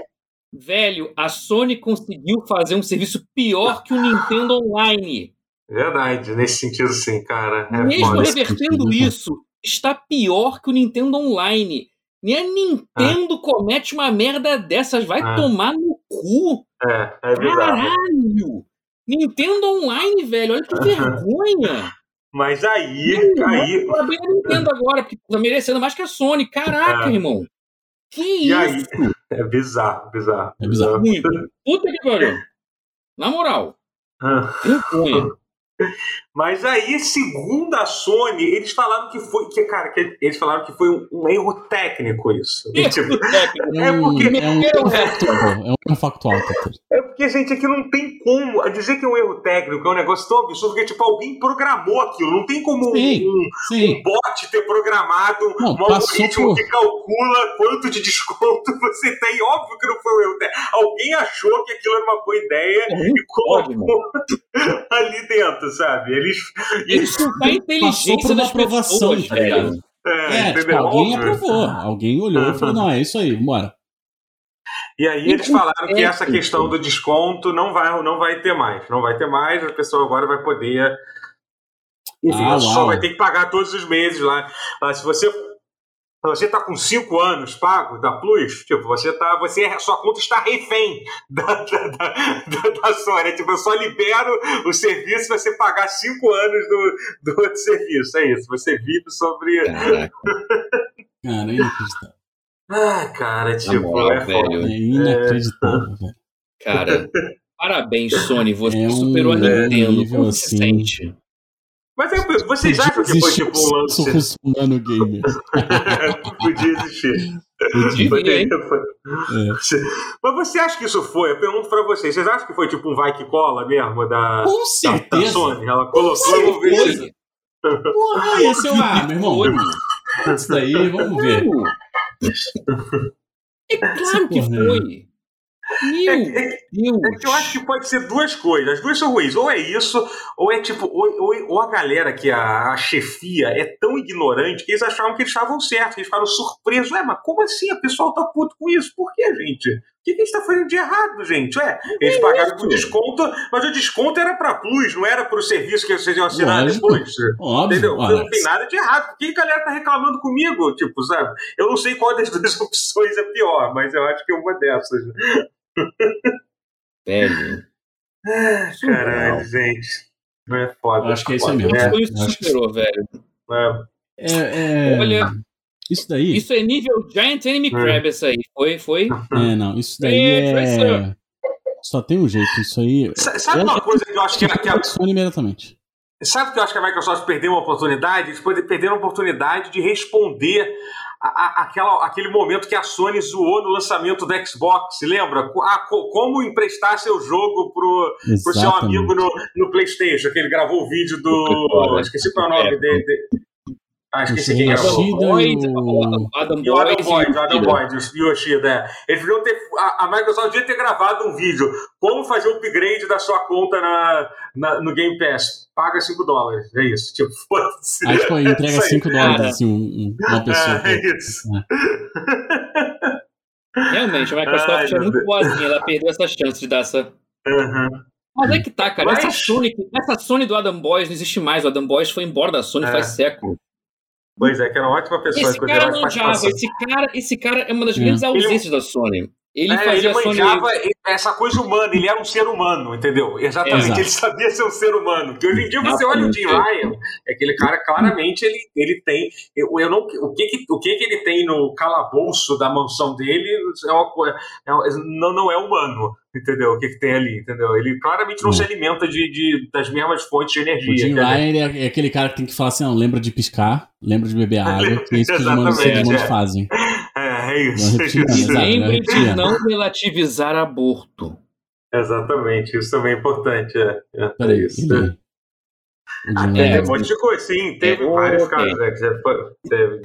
Speaker 2: Velho, a Sony conseguiu fazer um serviço pior que o Nintendo Online.
Speaker 1: Verdade, nesse sentido sim, cara.
Speaker 2: É Mesmo revertendo isso, está pior que o Nintendo Online. Nem a Nintendo ah. comete uma merda dessas, vai ah. tomar no cu.
Speaker 1: É, é verdade.
Speaker 2: Caralho! Nintendo Online, velho, olha que vergonha.
Speaker 1: Mas aí. Não, aí...
Speaker 2: Eu a Nintendo agora, porque tá merecendo mais que a Sony. Caraca, é. irmão. Que e isso? Aí,
Speaker 1: é bizarro, bizarro.
Speaker 4: É bizarro.
Speaker 2: Muito. Puta que pariu. Na moral. Ah. Vergonha. (laughs)
Speaker 1: Mas aí, segundo a Sony, eles falaram que foi. Que, cara, que eles falaram que foi um, um erro técnico isso.
Speaker 2: Erro tipo, técnico.
Speaker 4: É, porque. É um, erro factual. É um erro factual,
Speaker 1: É porque, gente, aqui não tem como. Dizer que é um erro técnico é um negócio tão absurdo que, tipo, alguém programou aquilo. Não tem como sim, um, sim. um, bot ter programado não, um algoritmo por... que calcula quanto de desconto (laughs) você tem. Óbvio que não foi um erro técnico. Alguém achou que aquilo era uma boa ideia é e colocou (laughs) ali dentro, sabe? Eles.
Speaker 2: Isso tá inteligência da aprovação, tá ligado?
Speaker 4: É, é tipo, alguém aprovou. Alguém olhou e falou: não, é isso aí, bora.
Speaker 1: E aí eles falaram que essa questão do desconto não vai, não vai ter mais. Não vai ter mais, a pessoa agora vai poder. Enfim, ah, só vai ter que pagar todos os meses lá. Mas se você você está com cinco anos pago da Plus, tipo, você tá, você, sua conta está refém (laughs) da, da, da, da Sony. Tipo, eu só libero o serviço se você pagar cinco anos do, do outro serviço. É isso. Você vive sobre.
Speaker 4: Caraca. (laughs) Cara, é inacreditável.
Speaker 1: Ah, cara, tipo, moral, é,
Speaker 4: velho. é inacreditável, é... velho.
Speaker 2: Cara, parabéns, Sony. Você é um superou a Nintendo. Como assim... se sente?
Speaker 1: Mas é, vocês acham que foi tipo um lance.
Speaker 4: Russomano gamer. (laughs)
Speaker 1: Podia existir. Podia, foi... é. Mas você acha que isso foi? Eu pergunto pra vocês. Vocês acham que foi tipo um vai que cola mesmo da,
Speaker 4: Com certeza.
Speaker 1: da, da Sony? Ela colocou
Speaker 4: Com certeza. Porra, esse é o ah, meu irmão. Isso daí, vamos ver.
Speaker 2: É claro que foi. Meu é, é,
Speaker 1: é, que eu acho que pode ser duas coisas. As duas são ruins. Ou é isso, ou é tipo, ou, ou, ou a galera que a, a, chefia é tão ignorante que eles achavam que eles estavam certos, eles ficaram surpresos. Ué, mas como assim? A pessoal tá puto com isso? Por que, gente? O que, que a gente tá fazendo de errado, gente? Ué, eles pagaram por desconto, mas o desconto era pra Plus, não era pro serviço que vocês iam assinar Lógico. depois. Óbvio, entendeu? Não tem nada de errado. Por que a galera tá reclamando comigo? Tipo, sabe? Eu não sei qual das (laughs) duas opções é pior, mas eu acho que é uma dessas.
Speaker 2: Velho.
Speaker 1: Ah, caralho, gente. Não é foda.
Speaker 4: acho que é isso mesmo.
Speaker 2: É. Isso superou, velho.
Speaker 4: É, é...
Speaker 2: Olha.
Speaker 4: Isso daí.
Speaker 2: Isso é nível Giant Enemy Crab, isso aí. Foi, foi. (laughs)
Speaker 4: É, não. Isso daí é. Só tem um jeito. Isso aí.
Speaker 1: Sabe uma coisa que eu acho que, que a.
Speaker 4: imediatamente.
Speaker 1: Sabe que eu acho que a Microsoft perdeu uma oportunidade? Eles perderam a oportunidade de responder a, aquela, aquele momento que a Sony zoou no lançamento do Xbox, lembra? Ah, como emprestar seu jogo pro, pro seu amigo no, no PlayStation, que ele gravou o vídeo do. Esqueci qual é o nome dele. Ah, esqueci quem era. Boyd, o... Adam Boyd. E o Adam Boyd, o Adam Boyd, o Yoshida. É. Eles deviam ter. A, a, Microsoft devia ter gravado um vídeo. Como fazer o upgrade da sua conta na, na no Game Pass. Paga 5 dólares. É isso. Tipo, (laughs)
Speaker 4: foda-se. Aí, tipo, entrega 5 dólares, assim, um, uma pessoa.
Speaker 1: É, é isso.
Speaker 2: É. Realmente, a Microsoft Ai, é muito boazinha. Ela perdeu essa chance de dar essa.
Speaker 1: Uhum.
Speaker 2: Mas é que tá, cara. Mas... Essa, Sony, essa Sony do Adam Boys não existe mais. O Adam Boys foi embora da Sony é. faz séculos.
Speaker 1: Pois é, que era uma ótima pessoa.
Speaker 2: Esse cara manjava, esse cara, esse cara é uma das grandes ausências ele, da Sony. Ele é, fazia
Speaker 1: ele manjava Sony... essa coisa humana, ele era um ser humano, entendeu? Exatamente, Exato. ele sabia ser um ser humano. Porque hoje em dia você olha o Jim Ryan, é aquele cara, claramente, ele, ele tem. Eu, eu não, o que, que, o que, que ele tem no calabouço da mansão dele é uma, é, não, não é humano entendeu? O que, que tem ali, entendeu? Ele claramente não hum. se alimenta de, de, das mesmas fontes de energia. O
Speaker 4: Jim Ryan é, aquele cara que tem que falar assim, não, lembra de piscar, lembra de beber (laughs) água, é isso que os humanos, é. fazem.
Speaker 1: É, é isso. É isso.
Speaker 2: Lembre de não relativizar aborto.
Speaker 1: Exatamente, isso também é importante. É, é,
Speaker 4: Peraí,
Speaker 1: isso. Ele... Ah, tem um monte de coisa, sim, teve vários casos. É, que você, teve,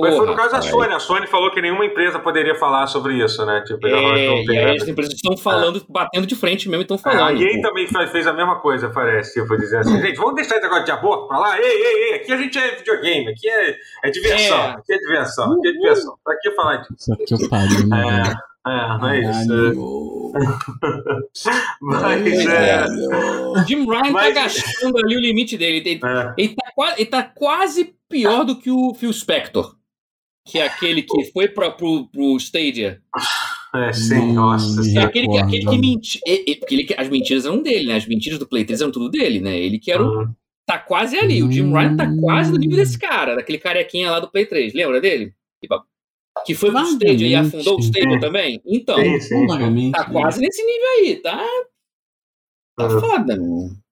Speaker 1: mas foi no caso da Sony. A Sony falou que nenhuma empresa poderia falar sobre isso, né? Tipo,
Speaker 2: é, e aí as empresas estão falando, é. batendo de frente mesmo, estão falando.
Speaker 1: É, a EA também fez a mesma coisa, parece. Tipo, dizer assim, gente, vamos deixar esse negócio de aborto pra lá? Ei, ei, ei, aqui a gente é videogame, aqui é, é diversão, é. aqui é diversão, aqui é diversão. Pra que falar disso?
Speaker 4: Isso aqui eu pariu, né?
Speaker 1: É. É, é isso. (laughs) Mas é.
Speaker 2: Jim Ryan tá Mas... tá gastando ali o limite dele. Ele, é. ele, tá, ele tá quase pior do que o Phil Spector que é aquele que foi pra, pro, pro Stadia.
Speaker 1: É, sim, nossa.
Speaker 2: É aquele, que, aquele que mentia. Porque ele, as mentiras eram dele, né? As mentiras do Play 3 eram tudo dele, né? Ele que era o. Uhum. Tá quase ali. O Jim Ryan tá quase no nível desse cara, daquele carequinha lá do Play 3. Lembra dele? Que foi pro Stadia e afundou o Stadia também? Então, sim, sim, tá quase nesse nível aí, tá? Tá uhum. foda, mano.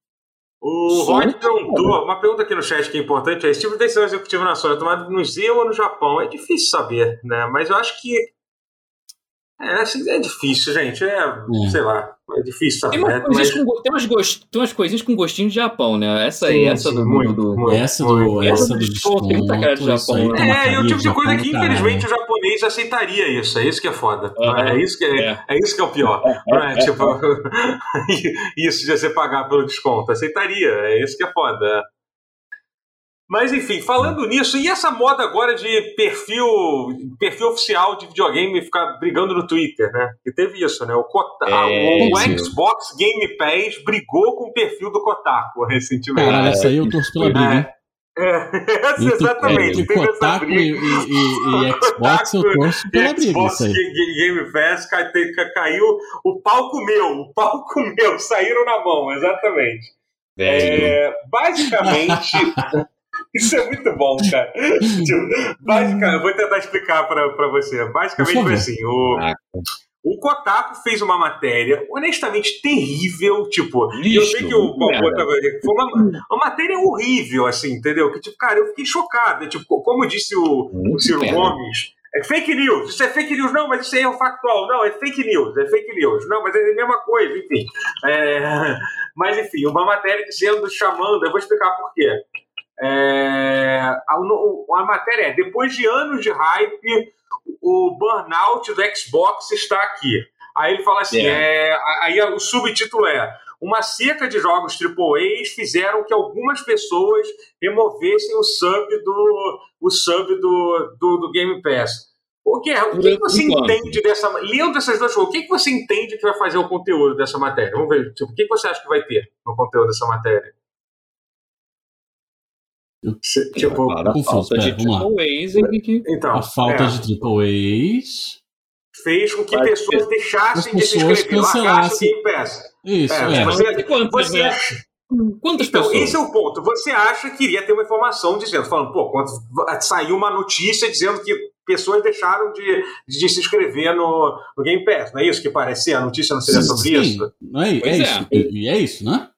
Speaker 1: O Rod perguntou, uma pergunta aqui no chat que é importante, é esse tipo de decisão executiva na Sony é tomada no Z ou no Japão? É difícil saber, né? Mas eu acho que é, assim, é difícil, gente. É, é. sei lá, é difícil saber. Tem,
Speaker 2: umas mas... com, tem, umas gost... tem umas coisinhas com gostinho de Japão, né? Essa aí, sim, essa sim, do, muito, do,
Speaker 4: muito, essa do. Muito. Essa do desconto,
Speaker 2: desconto, cara de Japão.
Speaker 1: É, e o tipo de coisa que, infelizmente, o japonês aceitaria isso. É isso que é foda. Uhum. É, isso que é, é. é, isso que é o pior. É? Tipo, (laughs) isso de você pagar pelo desconto. Aceitaria. É isso que é foda. Mas enfim, falando nisso, e essa moda agora de perfil perfil oficial de videogame ficar brigando no Twitter, né? Que teve isso, né? O, Kota é, o Xbox Game Pass brigou com o perfil do Kotaku (laughs) recentemente.
Speaker 4: Cara, essa aí eu torço pela briga, hein?
Speaker 1: É, (laughs) exatamente.
Speaker 4: Entre Kotaku e, e, e, e (laughs) Xbox, eu torço pela briga. Xbox isso aí.
Speaker 1: Game Pass caiu o palco meu, o palco meu, saíram na mão, exatamente. É, basicamente, Isso é muito bom, cara. (laughs) tipo, basicamente, vou tentar explicar para você. Basicamente foi assim: o, o Kotaku fez uma matéria honestamente terrível. Tipo, Lixo, eu sei que o Bobo foi uma, uma, matéria horrível, assim, entendeu? Que, tipo, cara, eu fiquei chocado. Tipo, como disse o, o Ciro merda. Gomes. É fake news, isso é fake news, não, mas isso aí é o factual, não, é fake news, é fake news, não, mas é a mesma coisa, enfim. É, (laughs) mas enfim, uma matéria dizendo, chamando, eu vou explicar por quê. É, a, a, matéria é: depois de anos de hype, o burnout do Xbox está aqui. Aí ele fala assim: é. É, aí o subtítulo é: Uma seca de jogos AAA fizeram que algumas pessoas removessem o sub do, o sub do, do, do Game Pass. O que, o que, que você entende dessa. Lendo essas duas coisas, o que, que você entende que vai fazer o conteúdo dessa matéria? Vamos ver. Tipo, o que, que você acha que vai ter no conteúdo dessa matéria?
Speaker 4: Tipo, a falta de triple A's. Então, a falta é. de triple A's
Speaker 1: fez com que Vai pessoas deixassem de se inscrever, largassem o Game Pass.
Speaker 4: Isso, é. é.
Speaker 2: Você, quantas, você né? Quantas então, pessoas?
Speaker 1: Esse é o ponto. Você acha que iria ter uma informação dizendo, falando, pô, quando saiu uma notícia dizendo que pessoas deixaram de, de se inscrever no, no Game Pass. Não é isso que parece? A notícia não seria sim, sobre sim. isso?
Speaker 4: Não é, é, é, isso. E é isso, né?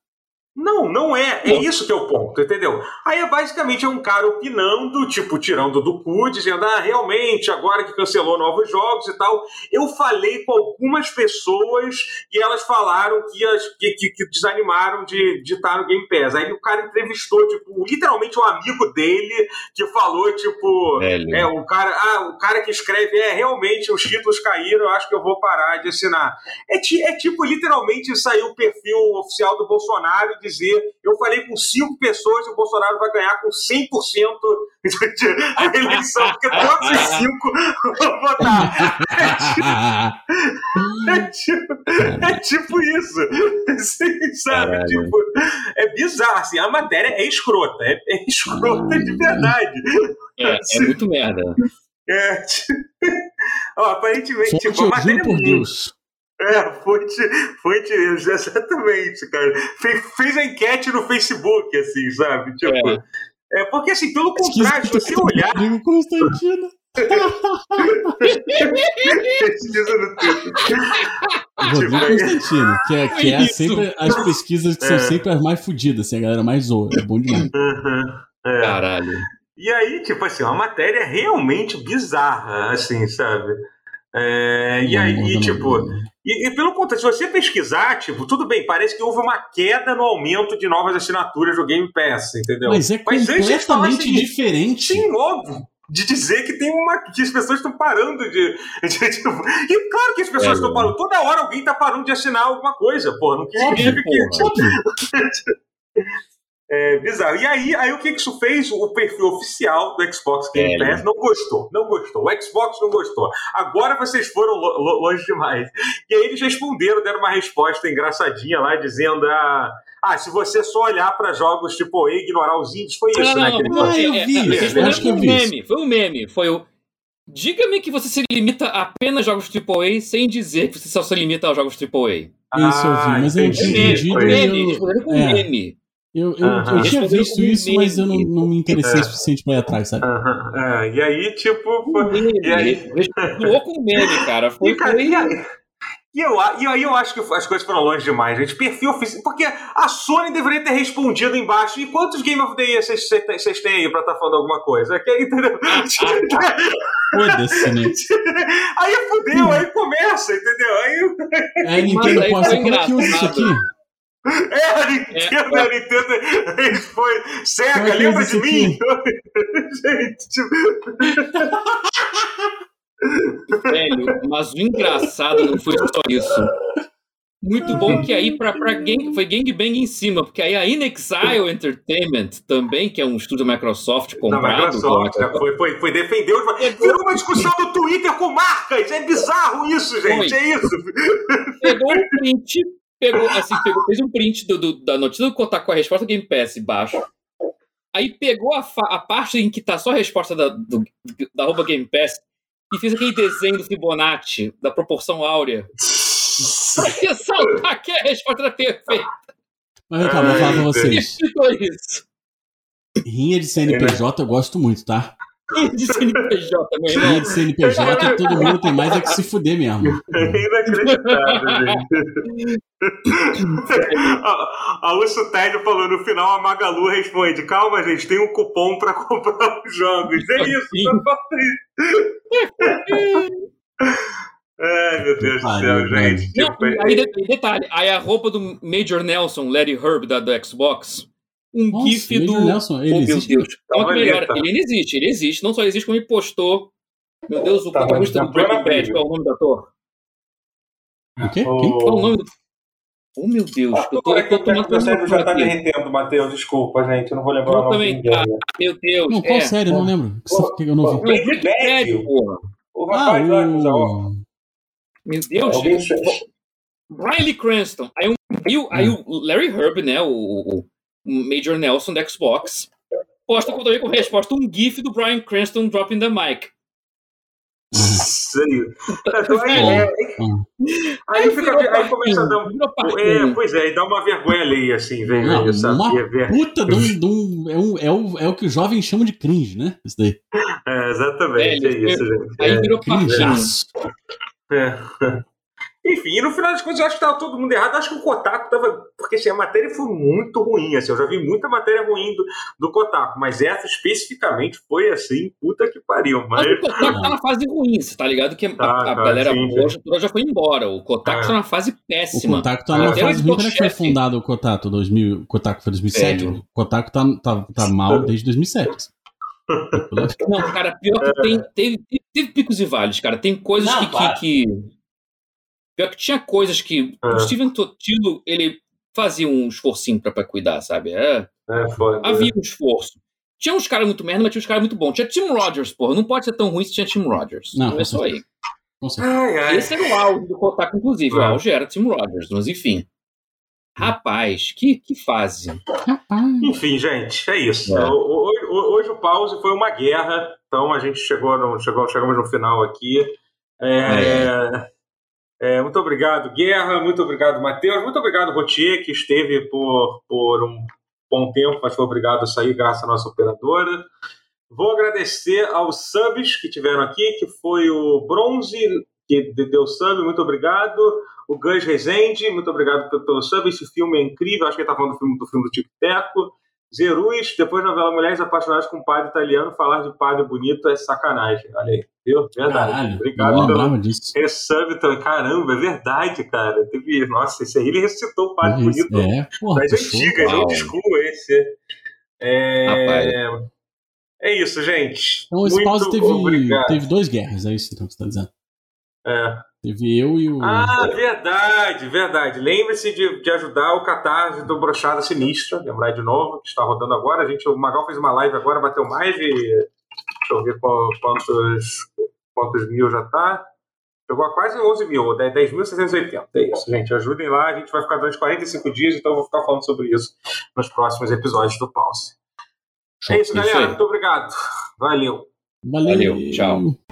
Speaker 1: Não, não é. É isso que é o ponto, entendeu? Aí é basicamente é um cara opinando, tipo, tirando do cu, dizendo, ah, realmente, agora que cancelou novos jogos e tal. Eu falei com algumas pessoas e elas falaram que, as, que, que, que desanimaram de, de estar no Game Pass. Aí o cara entrevistou, tipo, literalmente um amigo dele que falou, tipo, é, o cara, ah, o cara que escreve, é, realmente, os títulos caíram, eu acho que eu vou parar de assinar. É, é tipo, literalmente, saiu o perfil oficial do Bolsonaro dizer: eu falei com cinco pessoas e o Bolsonaro vai ganhar com 100% a eleição, porque todos os cinco vão votar. É tipo, (laughs) é tipo, é tipo isso. Assim, sabe? Tipo, é bizarro. Assim, a matéria é escrota. É, é escrota de verdade.
Speaker 2: É, é muito merda.
Speaker 1: É, (laughs) ó, aparentemente, tipo, a matéria é
Speaker 4: por Deus.
Speaker 1: É, fonte, fonte exatamente, cara. Fez, fez a enquete no Facebook, assim, sabe? Tipo, é. é porque, assim, pelo contrário, se você olhar.
Speaker 4: Constantino.
Speaker 1: Twitter.
Speaker 4: Rodrigo tipo, Constantino, que é, que é sempre as pesquisas que é. são sempre as mais fodidas, assim, a galera mais zoa. É bom demais.
Speaker 1: Uhum, é.
Speaker 2: Caralho.
Speaker 1: E aí, tipo assim, uma matéria realmente bizarra, assim, sabe? É, e aí, tipo, e, e, pelo contrário, se você pesquisar, tipo, tudo bem, parece que houve uma queda no aumento de novas assinaturas do Game Pass, entendeu?
Speaker 4: Mas é Mas completamente assim, diferente.
Speaker 1: Sim, óbvio. De dizer que tem uma. que as pessoas estão parando de. de, de tipo, e claro que as pessoas é, estão parando. Toda hora alguém está parando de assinar alguma coisa, pô. Não significa que. (laughs) (laughs) É bizarro. E aí, aí o que isso fez? O perfil oficial do Xbox Game é. Pass não gostou. Não gostou. O Xbox não gostou. Agora vocês foram lo, lo, longe demais. E aí eles responderam, deram uma resposta engraçadinha lá, dizendo: ah, ah se você só olhar para jogos tipo E ignorar os indies, foi isso,
Speaker 2: não,
Speaker 1: né?
Speaker 2: Não, não, não, eu vi. É, é, foi um meme. Foi um meme. Foi o. Diga-me que você se limita a apenas jogos AAA sem dizer que você só se limita aos jogos AAA.
Speaker 4: Ah, isso eu vi, mas eu entendi.
Speaker 2: Meme, eu... meme. meme.
Speaker 4: Eu, eu, uh -huh. eu tinha visto isso, mas eu não, não me interessei o suficiente pra ir atrás, sabe? Uh
Speaker 1: -huh. é, e aí, tipo. Foi...
Speaker 2: E aí. Doou com meme, cara. Foi, e, cara, foi...
Speaker 1: E, aí, e, eu, e aí eu acho que as coisas foram longe demais, gente. Perfil oficial. Porque a Sony deveria ter respondido embaixo. E quantos Game of the Year vocês têm aí pra estar tá falando alguma coisa? (laughs) Que, entendeu?
Speaker 4: Foda-se, né?
Speaker 1: Aí fudeu, aí começa, entendeu? Aí.
Speaker 4: É, Nintendo posta. Como é que usa isso aqui?
Speaker 1: É, a Nintendo, é. a Nintendo foi cega, lembra de mim? (laughs) Gente, tipo...
Speaker 2: Velho, mas o engraçado não foi só isso. Muito bom que aí pra, pra gang, foi gangbang em cima, porque aí a Inexile Entertainment também, que é um estúdio da Microsoft comprado. Da
Speaker 1: Microsoft, é, foi, foi, foi defendeu. Virou uma discussão no Twitter com marcas. É bizarro isso, gente. Foi. É isso.
Speaker 2: Pegou um print pegou, assim, pegou, fez um print do, do, da notícia do Kotaku, a resposta do Game Pass embaixo. Aí pegou a, a parte em que tá só a resposta da, do, da arroba Game Pass e fez aquele desenho do Fibonacci, da proporção áurea. pra ressaltar que a resposta era perfeita.
Speaker 4: Mas calma, vou falar pra vocês. Rinha de CNPJ eu gosto muito, tá?
Speaker 2: De CNPJ, meu
Speaker 4: irmão. de CNPJ, todo mundo tem mais é que se fuder mesmo.
Speaker 1: É inacreditável, gente. a, Urso Tédio falou no final, a Magalu responde: Calma, gente, tem um cupom pra comprar os jogos. É isso, só falta isso. Ai, meu Deus do céu, gente. Não, tipo,
Speaker 2: aí, detalhe, aí a roupa do Major Nelson, Larry Herb, da, do Xbox, um Nossa, GIF do.
Speaker 4: Nelson, ele
Speaker 2: oh,
Speaker 4: existe?
Speaker 2: Meu Deus. Calma que melhor. Ele ainda existe, ele existe. Não só existe, como ele postou. Meu Deus, o tá, protagonista do Breaking Bad, qual é o nome do ator?
Speaker 4: O quê?
Speaker 2: Quem? Qual é o nome do. Oh, meu Deus, ah, eu tô, eu tô tomando
Speaker 1: Meu cérebro já tá derretendo, Matheus, desculpa, gente, eu não vou lembrar eu o nome também,
Speaker 2: ah, Meu Deus.
Speaker 4: Não, qual é, série? Eu não lembro. que eu não vi.
Speaker 1: Breaking Bad, porra. O rapaz ah, o...
Speaker 2: Meu Deus. Riley Cranston. Aí, um, aí, o, aí o Larry Herb, né, o, o Major Nelson da Xbox, posta também com resposta um GIF do Brian Cranston dropping the mic.
Speaker 1: Sério? É, é, aí, fica, aí começa a dar. É, pois é, e dá uma vergonha ali, assim, velho. Não,
Speaker 4: uma é puta de um, de um, é, um, é, o, é o que os jovens chamam de cringe, né? Isso daí.
Speaker 1: É, exatamente, é, é isso, gente.
Speaker 2: Aí virou
Speaker 1: cringe. É. Enfim, e no final das contas eu acho que tava todo mundo errado. Eu acho que o Kotaku tava. Porque assim, a matéria foi muito ruim. Assim, eu já vi muita matéria ruim do, do Kotaku, mas essa especificamente foi assim, puta que pariu. Mas, mas
Speaker 2: o Kotaku tá na fase ruim, você tá ligado? Que a, tá, a, a tá, galera sim, boa já, já foi embora. O Kotaku é. tá na fase péssima.
Speaker 4: O Kotaku tá na fase ruim. Quando é que foi fundado o Kotaku? 2000, o Kotaku foi 2007? O Kotaku tá, tá, tá mal desde 2007.
Speaker 2: Não, cara, pior que (laughs) tem, teve, teve picos e vales, cara. Tem coisas Não, que, que, que, Pior que tinha coisas que é. o Steven Totilo, ele fazia um esforcinho pra, pra cuidar, sabe? É, é foda, havia um esforço. Tinha uns caras muito merda, mas tinha uns caras muito bons. Tinha Tim Rogers, porra. Não pode ser tão ruim se tinha Tim Rogers. Não, Começou aí. Ai, ai. Esse era o auge do Kotaku, inclusive. É. O auge era Tim Rogers, mas enfim. Rapaz, que, que fase.
Speaker 1: Enfim, gente, é isso. É. Hoje, hoje, o pause foi uma guerra, então a gente chegou no, chegou, chegamos no final aqui. É, é. Muito obrigado, Guerra. Muito obrigado, Matheus. Muito obrigado, Rotier, que esteve por, por um bom tempo, mas foi obrigado a sair graças à nossa operadora. Vou agradecer aos subs que tiveram aqui, que foi o Bronze, que deu sub, muito obrigado. O Gus Rezende, muito obrigado pelo sub. Esse filme é incrível, acho que ele está falando do filme do filme do Tic Teco. Zerus, depois novela Mulheres Apaixonadas com Padre Italiano, falar de padre bonito é sacanagem. Olha aí, viu? Verdade. Caralho, Obrigado pelo resub também. Caramba, é verdade, cara. Teve... Nossa, esse aí ele ressuscitou o padre bonito. É, porra, das antigas, não desculpa esse. É... é isso, gente.
Speaker 4: Então, o Spouse teve, teve duas guerras, é isso então que você está dizendo.
Speaker 1: É.
Speaker 4: Teve eu e o.
Speaker 1: Ah, verdade, verdade. Lembre-se de, de ajudar o Catarse do Brochada Sinistra. Lembrar de novo, que está rodando agora. A gente, o Magal fez uma live agora, bateu mais de. Deixa eu ver quantos, quantos mil já tá. Chegou a quase 11 mil, 10.680. É isso, gente. Ajudem lá. A gente vai ficar durante 45 dias, então eu vou ficar falando sobre isso nos próximos episódios do Pause. É isso, galera. Muito obrigado. Valeu.
Speaker 2: Valeu. Valeu. Tchau.